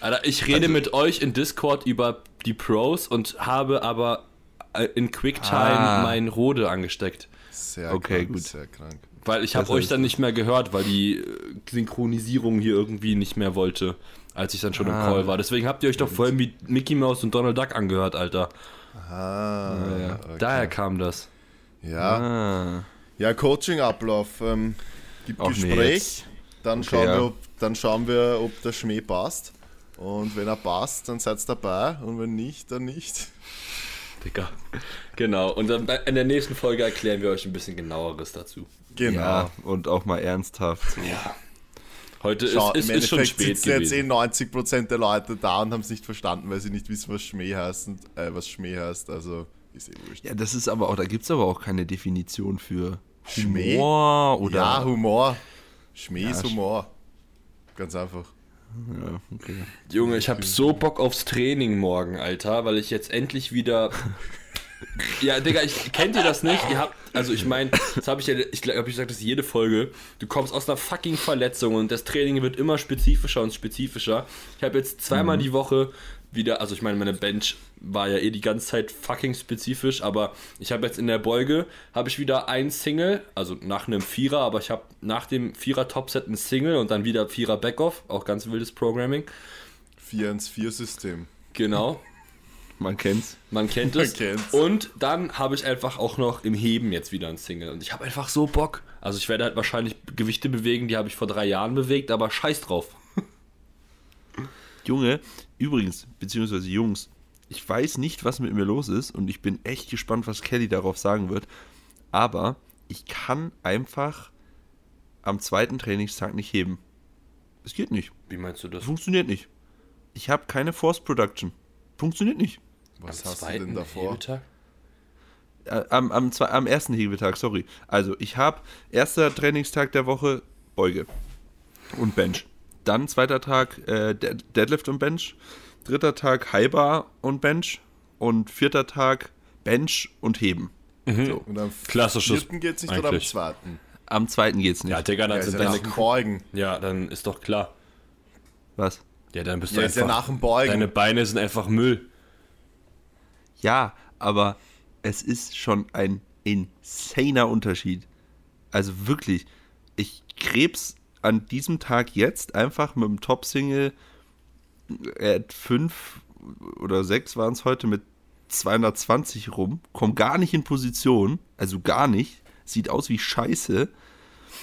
[SPEAKER 1] Alter, ich rede mit euch in Discord über die Pros und habe aber äh, in QuickTime
[SPEAKER 2] Ah.
[SPEAKER 1] mein Rode angesteckt.
[SPEAKER 3] Sehr
[SPEAKER 2] Okay,
[SPEAKER 3] krank,
[SPEAKER 2] gut.
[SPEAKER 3] sehr krank.
[SPEAKER 1] Weil ich habe euch dann nicht mehr gehört, weil die äh, Synchronisierung hier irgendwie nicht mehr wollte, als ich dann schon im
[SPEAKER 2] Ah.
[SPEAKER 1] Call war. Deswegen habt ihr euch doch vorhin wie Mickey Mouse und Donald Duck angehört, Alter.
[SPEAKER 3] Ah,
[SPEAKER 2] ja.
[SPEAKER 3] okay.
[SPEAKER 1] Daher kam das.
[SPEAKER 3] Ja,
[SPEAKER 2] Ah.
[SPEAKER 3] ja Coaching-Ablauf. Ähm, gibt
[SPEAKER 2] nee,
[SPEAKER 3] Gespräch, dann,
[SPEAKER 2] Okay,
[SPEAKER 3] schauen
[SPEAKER 2] ja.
[SPEAKER 3] wir, ob, dann schauen wir, ob der Schmäh passt. Und wenn er passt, dann seid ihr dabei. Und wenn nicht, dann nicht.
[SPEAKER 1] Digga. Genau. Und dann bei- in der nächsten Folge erklären wir euch ein bisschen genaueres dazu.
[SPEAKER 3] Genau.
[SPEAKER 2] Ja, und auch mal ernsthaft. So.
[SPEAKER 1] Ja. Heute
[SPEAKER 3] Schau,
[SPEAKER 1] ist, ist, ist schon
[SPEAKER 3] Endeffekt
[SPEAKER 1] spät
[SPEAKER 3] sitzen jetzt eh
[SPEAKER 1] gewesen.
[SPEAKER 3] 90% der Leute da und haben es nicht verstanden, weil sie nicht wissen, was Schmäh heißt. Und, äh, was Schmäh heißt. Also ist eh wurscht.
[SPEAKER 2] Ja, das ist aber auch, da gibt es aber auch keine Definition für
[SPEAKER 3] Schmäh?
[SPEAKER 2] Humor oder.
[SPEAKER 3] ja, Humor. Schmäh ist
[SPEAKER 2] Ja,
[SPEAKER 3] Humor. Ganz einfach.
[SPEAKER 2] Ja, okay.
[SPEAKER 1] Junge, ich habe so Bock aufs Training morgen, Alter, weil ich jetzt endlich wieder. Ja, Digga, ich kennt ihr das nicht? Ihr habt, also ich meine, das habe ich ja, ich glaube, ich sage das jede Folge. Du kommst aus einer fucking Verletzung und das Training wird immer spezifischer und spezifischer. Ich habe jetzt zweimal die Woche wieder, also ich meine, meine Bench war ja eh die ganze Zeit fucking spezifisch, aber ich habe jetzt in der Beuge habe ich wieder ein Single, also nach einem Vierer, aber ich habe nach dem Vierer Topset ein Single und dann wieder Vierer Backoff, auch ganz wildes Programming.
[SPEAKER 3] 4-1-4-System.
[SPEAKER 1] Genau.
[SPEAKER 2] Man kennt's.
[SPEAKER 1] Man kennt es.
[SPEAKER 3] Man kennt's.
[SPEAKER 1] Und dann habe ich einfach auch noch im Heben jetzt wieder ein Single. Und ich habe einfach so Bock. Also ich werde halt wahrscheinlich Gewichte bewegen, die habe ich vor drei Jahren bewegt, aber scheiß drauf.
[SPEAKER 2] Junge, übrigens, beziehungsweise Jungs, ich weiß nicht, was mit mir los ist und ich bin echt gespannt, was Kelly darauf sagen wird. Aber ich kann einfach am zweiten Trainingstag nicht heben. Es geht nicht.
[SPEAKER 1] Wie meinst du das?
[SPEAKER 2] Funktioniert nicht. Ich habe keine Force Production. Funktioniert nicht.
[SPEAKER 3] Was hast du denn davor?
[SPEAKER 1] Hebetag?
[SPEAKER 2] Äh, Am, am, zwei, am ersten Hebetag, sorry. Also, ich habe erster Trainingstag der Woche Beuge und Bench. Dann zweiter Tag äh, Dead- Deadlift und Bench. Dritter Tag High Bar und Bench. Und vierter Tag Bench und Heben. So.
[SPEAKER 3] Und am
[SPEAKER 1] Klassisches
[SPEAKER 3] vierten geht's nicht oder am
[SPEAKER 1] eigentlich.
[SPEAKER 3] zweiten?
[SPEAKER 2] Am zweiten geht's nicht.
[SPEAKER 1] Ja, Digga, dann
[SPEAKER 3] Ja, ist
[SPEAKER 1] sind deine.
[SPEAKER 3] Beugen.
[SPEAKER 1] Ja, dann ist doch klar.
[SPEAKER 2] Was?
[SPEAKER 1] Ja, dann bist
[SPEAKER 3] Ja,
[SPEAKER 1] du
[SPEAKER 3] ist ja
[SPEAKER 1] einfach.
[SPEAKER 3] nach dem Beugen.
[SPEAKER 1] deine Beine sind einfach Müll.
[SPEAKER 2] Ja, aber es ist schon ein insaner Unterschied. Also wirklich, ich krebs an diesem Tag jetzt einfach mit dem Top-Single at 5 oder 6 waren es heute mit 220 rum, komm gar nicht in Position, also gar nicht, sieht aus wie Scheiße.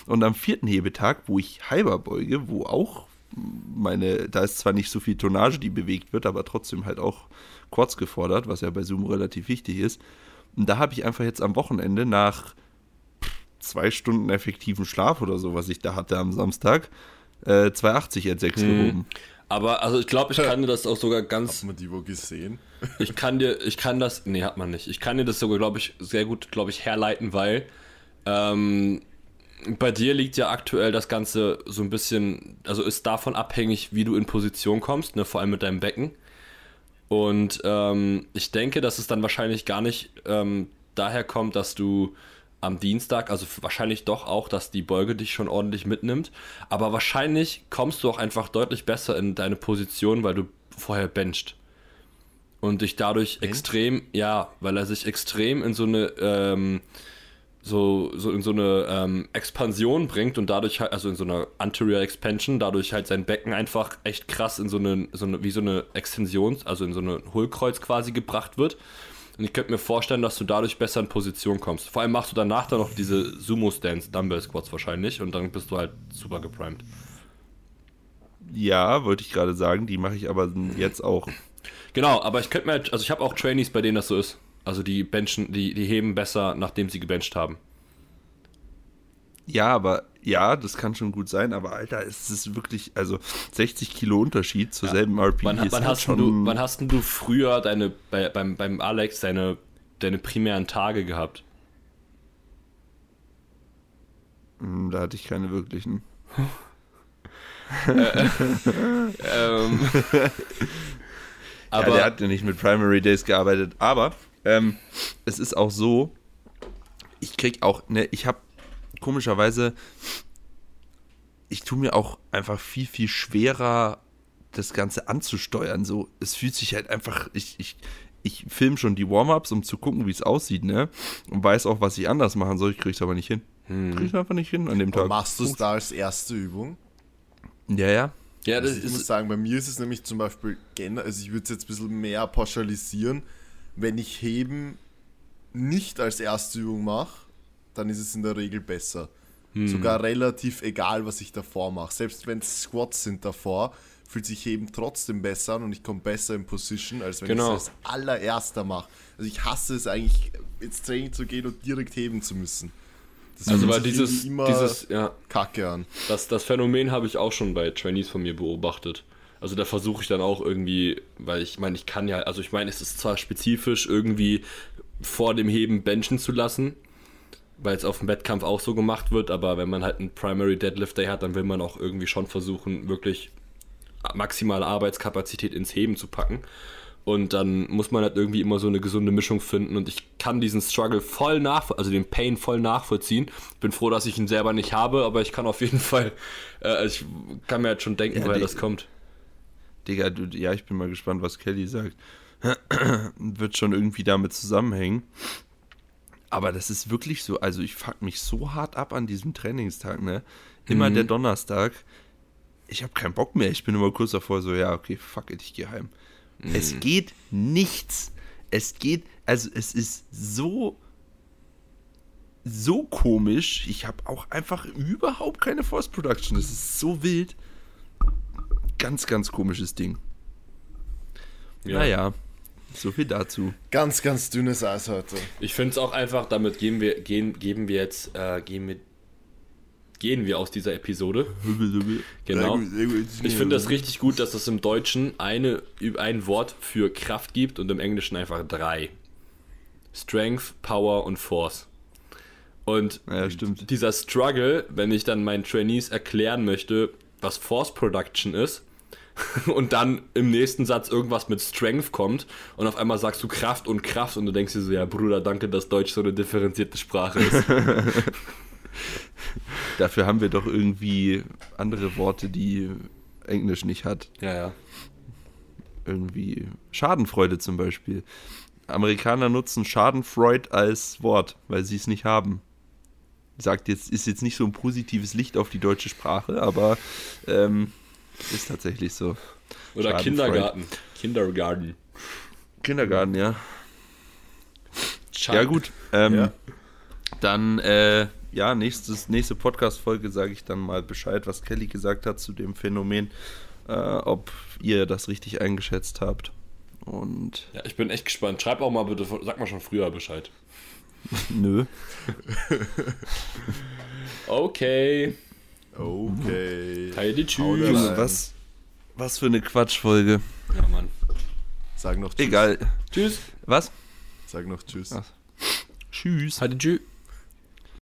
[SPEAKER 2] Und am vierten Hebetag, wo ich halber beuge, wo auch meine, da ist zwar nicht so viel Tonnage, die bewegt wird, aber trotzdem halt auch Quads gefordert, was ja bei Zoom relativ wichtig ist. Und da habe ich einfach jetzt am Wochenende nach zwei Stunden effektiven Schlaf oder so, was ich da hatte am Samstag, äh, 280 at 6 gehoben.
[SPEAKER 1] Aber also ich glaube, ich kann dir das auch sogar ganz
[SPEAKER 3] Hat man die wo gesehen?
[SPEAKER 1] Ich kann dir, ich kann das, nee, hat man nicht. Ich kann dir das sogar, glaube ich, sehr gut, glaube ich, herleiten, weil ähm, bei dir liegt ja aktuell das Ganze so ein bisschen, also ist davon abhängig, wie du in Position kommst, ne, vor allem mit deinem Becken. Und ähm, ich denke, dass es dann wahrscheinlich gar nicht ähm, daher kommt, dass du am Dienstag, also wahrscheinlich doch auch, dass die Beuge dich schon ordentlich mitnimmt. Aber wahrscheinlich kommst du auch einfach deutlich besser in deine Position, weil du vorher bencht. Und dich dadurch extrem, ja, weil er sich extrem in so eine, ähm, so, so in so eine ähm, Expansion bringt und dadurch halt, also in so eine Anterior Expansion, dadurch halt sein Becken einfach echt krass in so eine, so eine wie so eine Extension, also in so eine Hohlkreuz quasi gebracht wird. Und ich könnte mir vorstellen, dass du dadurch besser in Position kommst. Vor allem machst du danach dann noch diese Sumo-Stance, Dumbbell-Squats wahrscheinlich und dann bist du halt super geprimed.
[SPEAKER 2] Ja, wollte ich gerade sagen, die mache ich aber jetzt auch.
[SPEAKER 1] Genau, aber ich könnte mir, halt- also ich habe auch Trainees, bei denen das so ist. Also die benchen, die, die heben besser, nachdem sie gebencht haben.
[SPEAKER 2] Ja, aber ja, das kann schon gut sein, aber Alter, es ist wirklich, also 60 Kilo Unterschied zur selben RP.
[SPEAKER 1] Wann, wann,
[SPEAKER 2] halt
[SPEAKER 1] hast denn du, wann hast du früher deine, bei, beim, beim Alex deine, deine primären Tage gehabt?
[SPEAKER 2] Hm, Da hatte ich keine wirklichen.
[SPEAKER 1] Ähm,
[SPEAKER 2] Aber
[SPEAKER 1] aber
[SPEAKER 2] ja, der hat ja nicht mit Primary Days gearbeitet. Aber ähm, es ist auch so, ich krieg auch, ne, ich habe komischerweise, ich tue mir auch einfach viel, viel schwerer, das Ganze anzusteuern. So, es fühlt sich halt einfach, ich, ich, ich film schon die Warm-Ups, um zu gucken, wie es aussieht, ne? Und weiß auch, was ich anders machen soll. Ich krieg's aber nicht hin. Krieg ich einfach nicht hin an dem Tag.
[SPEAKER 3] machst du es da als erste Übung?
[SPEAKER 2] Ja, ja.
[SPEAKER 1] ja, das
[SPEAKER 3] Also ich muss
[SPEAKER 1] ist,
[SPEAKER 3] sagen, bei mir ist es nämlich zum Beispiel, also ich würde es jetzt ein bisschen mehr pauschalisieren, wenn ich Heben nicht als erste Übung mache, dann ist es in der Regel besser.
[SPEAKER 1] Hm.
[SPEAKER 3] Sogar relativ egal, was ich davor mache. Selbst wenn es Squats sind davor, fühlt sich Heben trotzdem besser an und ich komme besser in Position, als wenn
[SPEAKER 1] Genau.
[SPEAKER 3] ich es als allererster mache. Also ich hasse es eigentlich, ins Training zu gehen und direkt heben zu müssen. Das
[SPEAKER 1] also weil dieses, dieses, ja,
[SPEAKER 3] kacke an.
[SPEAKER 1] das, das Phänomen habe ich auch schon bei Trainees von mir beobachtet. Also da versuche ich dann auch irgendwie, weil ich meine, ich kann ja, also ich meine, es ist zwar spezifisch irgendwie vor dem Heben benchen zu lassen, weil es auf dem Wettkampf auch so gemacht wird, aber wenn man halt einen Primary Deadlift Day hat, dann will man auch irgendwie schon versuchen, wirklich maximale Arbeitskapazität ins Heben zu packen. Und dann muss man halt irgendwie immer so eine gesunde Mischung finden. Und ich kann diesen Struggle voll nach, also den Pain voll nachvollziehen. Bin froh, dass ich ihn selber nicht habe, aber ich kann auf jeden Fall, äh, ich kann mir halt schon denken,
[SPEAKER 2] Ja,
[SPEAKER 1] woher das kommt.
[SPEAKER 2] Digga, du, ja, ich bin mal gespannt, was Kelly sagt. Wird schon irgendwie damit zusammenhängen. Aber das ist wirklich so, also ich fuck mich so hart ab an diesem Trainingstag, ne? Immer
[SPEAKER 1] Mhm.
[SPEAKER 2] der Donnerstag. ich habe keinen Bock mehr. Ich bin immer kurz davor so, ja, okay, fuck it, ich gehe heim. Es geht nichts. Es geht, also es ist so, so komisch. Ich habe auch einfach überhaupt keine Force Production. Es ist so wild. Ganz, ganz komisches Ding.
[SPEAKER 1] Ja.
[SPEAKER 2] Naja, so viel dazu.
[SPEAKER 3] Ganz, ganz dünnes Eis heute.
[SPEAKER 1] Ich finde es auch einfach, damit gehen wir, gehen, geben wir jetzt, äh, gehen wir, gehen wir aus dieser Episode. Genau. Ich finde das richtig gut, dass es im Deutschen eine, ein Wort für Kraft gibt und im Englischen einfach drei. Strength, Power und Force. Und
[SPEAKER 2] Ja, stimmt.
[SPEAKER 1] dieser Struggle, wenn ich dann meinen Trainees erklären möchte, was Force Production ist, und dann im nächsten Satz irgendwas mit Strength kommt und auf einmal sagst du Kraft und Kraft und du denkst dir so, ja Bruder, danke, dass Deutsch so eine differenzierte Sprache ist.
[SPEAKER 2] Dafür haben wir doch irgendwie andere Worte, die Englisch nicht hat.
[SPEAKER 1] ja, ja.
[SPEAKER 2] Irgendwie Schadenfreude zum Beispiel. Amerikaner nutzen Schadenfreude als Wort, weil sie es nicht haben. Sagt jetzt, ist jetzt nicht so ein positives Licht auf die deutsche Sprache, aber ähm, ist tatsächlich so.
[SPEAKER 1] Oder. Kindergarten. Kindergarten.
[SPEAKER 2] Kindergarten, ja. Ja, gut. Ähm,
[SPEAKER 3] Ja.
[SPEAKER 2] Dann, äh, ja, nächstes, nächste Podcast-Folge sage ich dann mal Bescheid, was Kelly gesagt hat zu dem Phänomen, äh, ob ihr das richtig eingeschätzt habt. Und
[SPEAKER 1] Ja, ich bin echt gespannt. Schreib auch mal bitte, sag mal schon früher Bescheid.
[SPEAKER 2] nö.
[SPEAKER 1] Okay.
[SPEAKER 3] Okay.
[SPEAKER 1] Heidi, tschüss.
[SPEAKER 2] Junge, was, was für eine Quatschfolge.
[SPEAKER 1] Ja, Mann.
[SPEAKER 3] Sag noch Tschüss.
[SPEAKER 2] Egal.
[SPEAKER 1] Tschüss.
[SPEAKER 2] Was?
[SPEAKER 3] Sag noch Tschüss.
[SPEAKER 2] Ach. Tschüss.
[SPEAKER 1] Heidi, tschüss.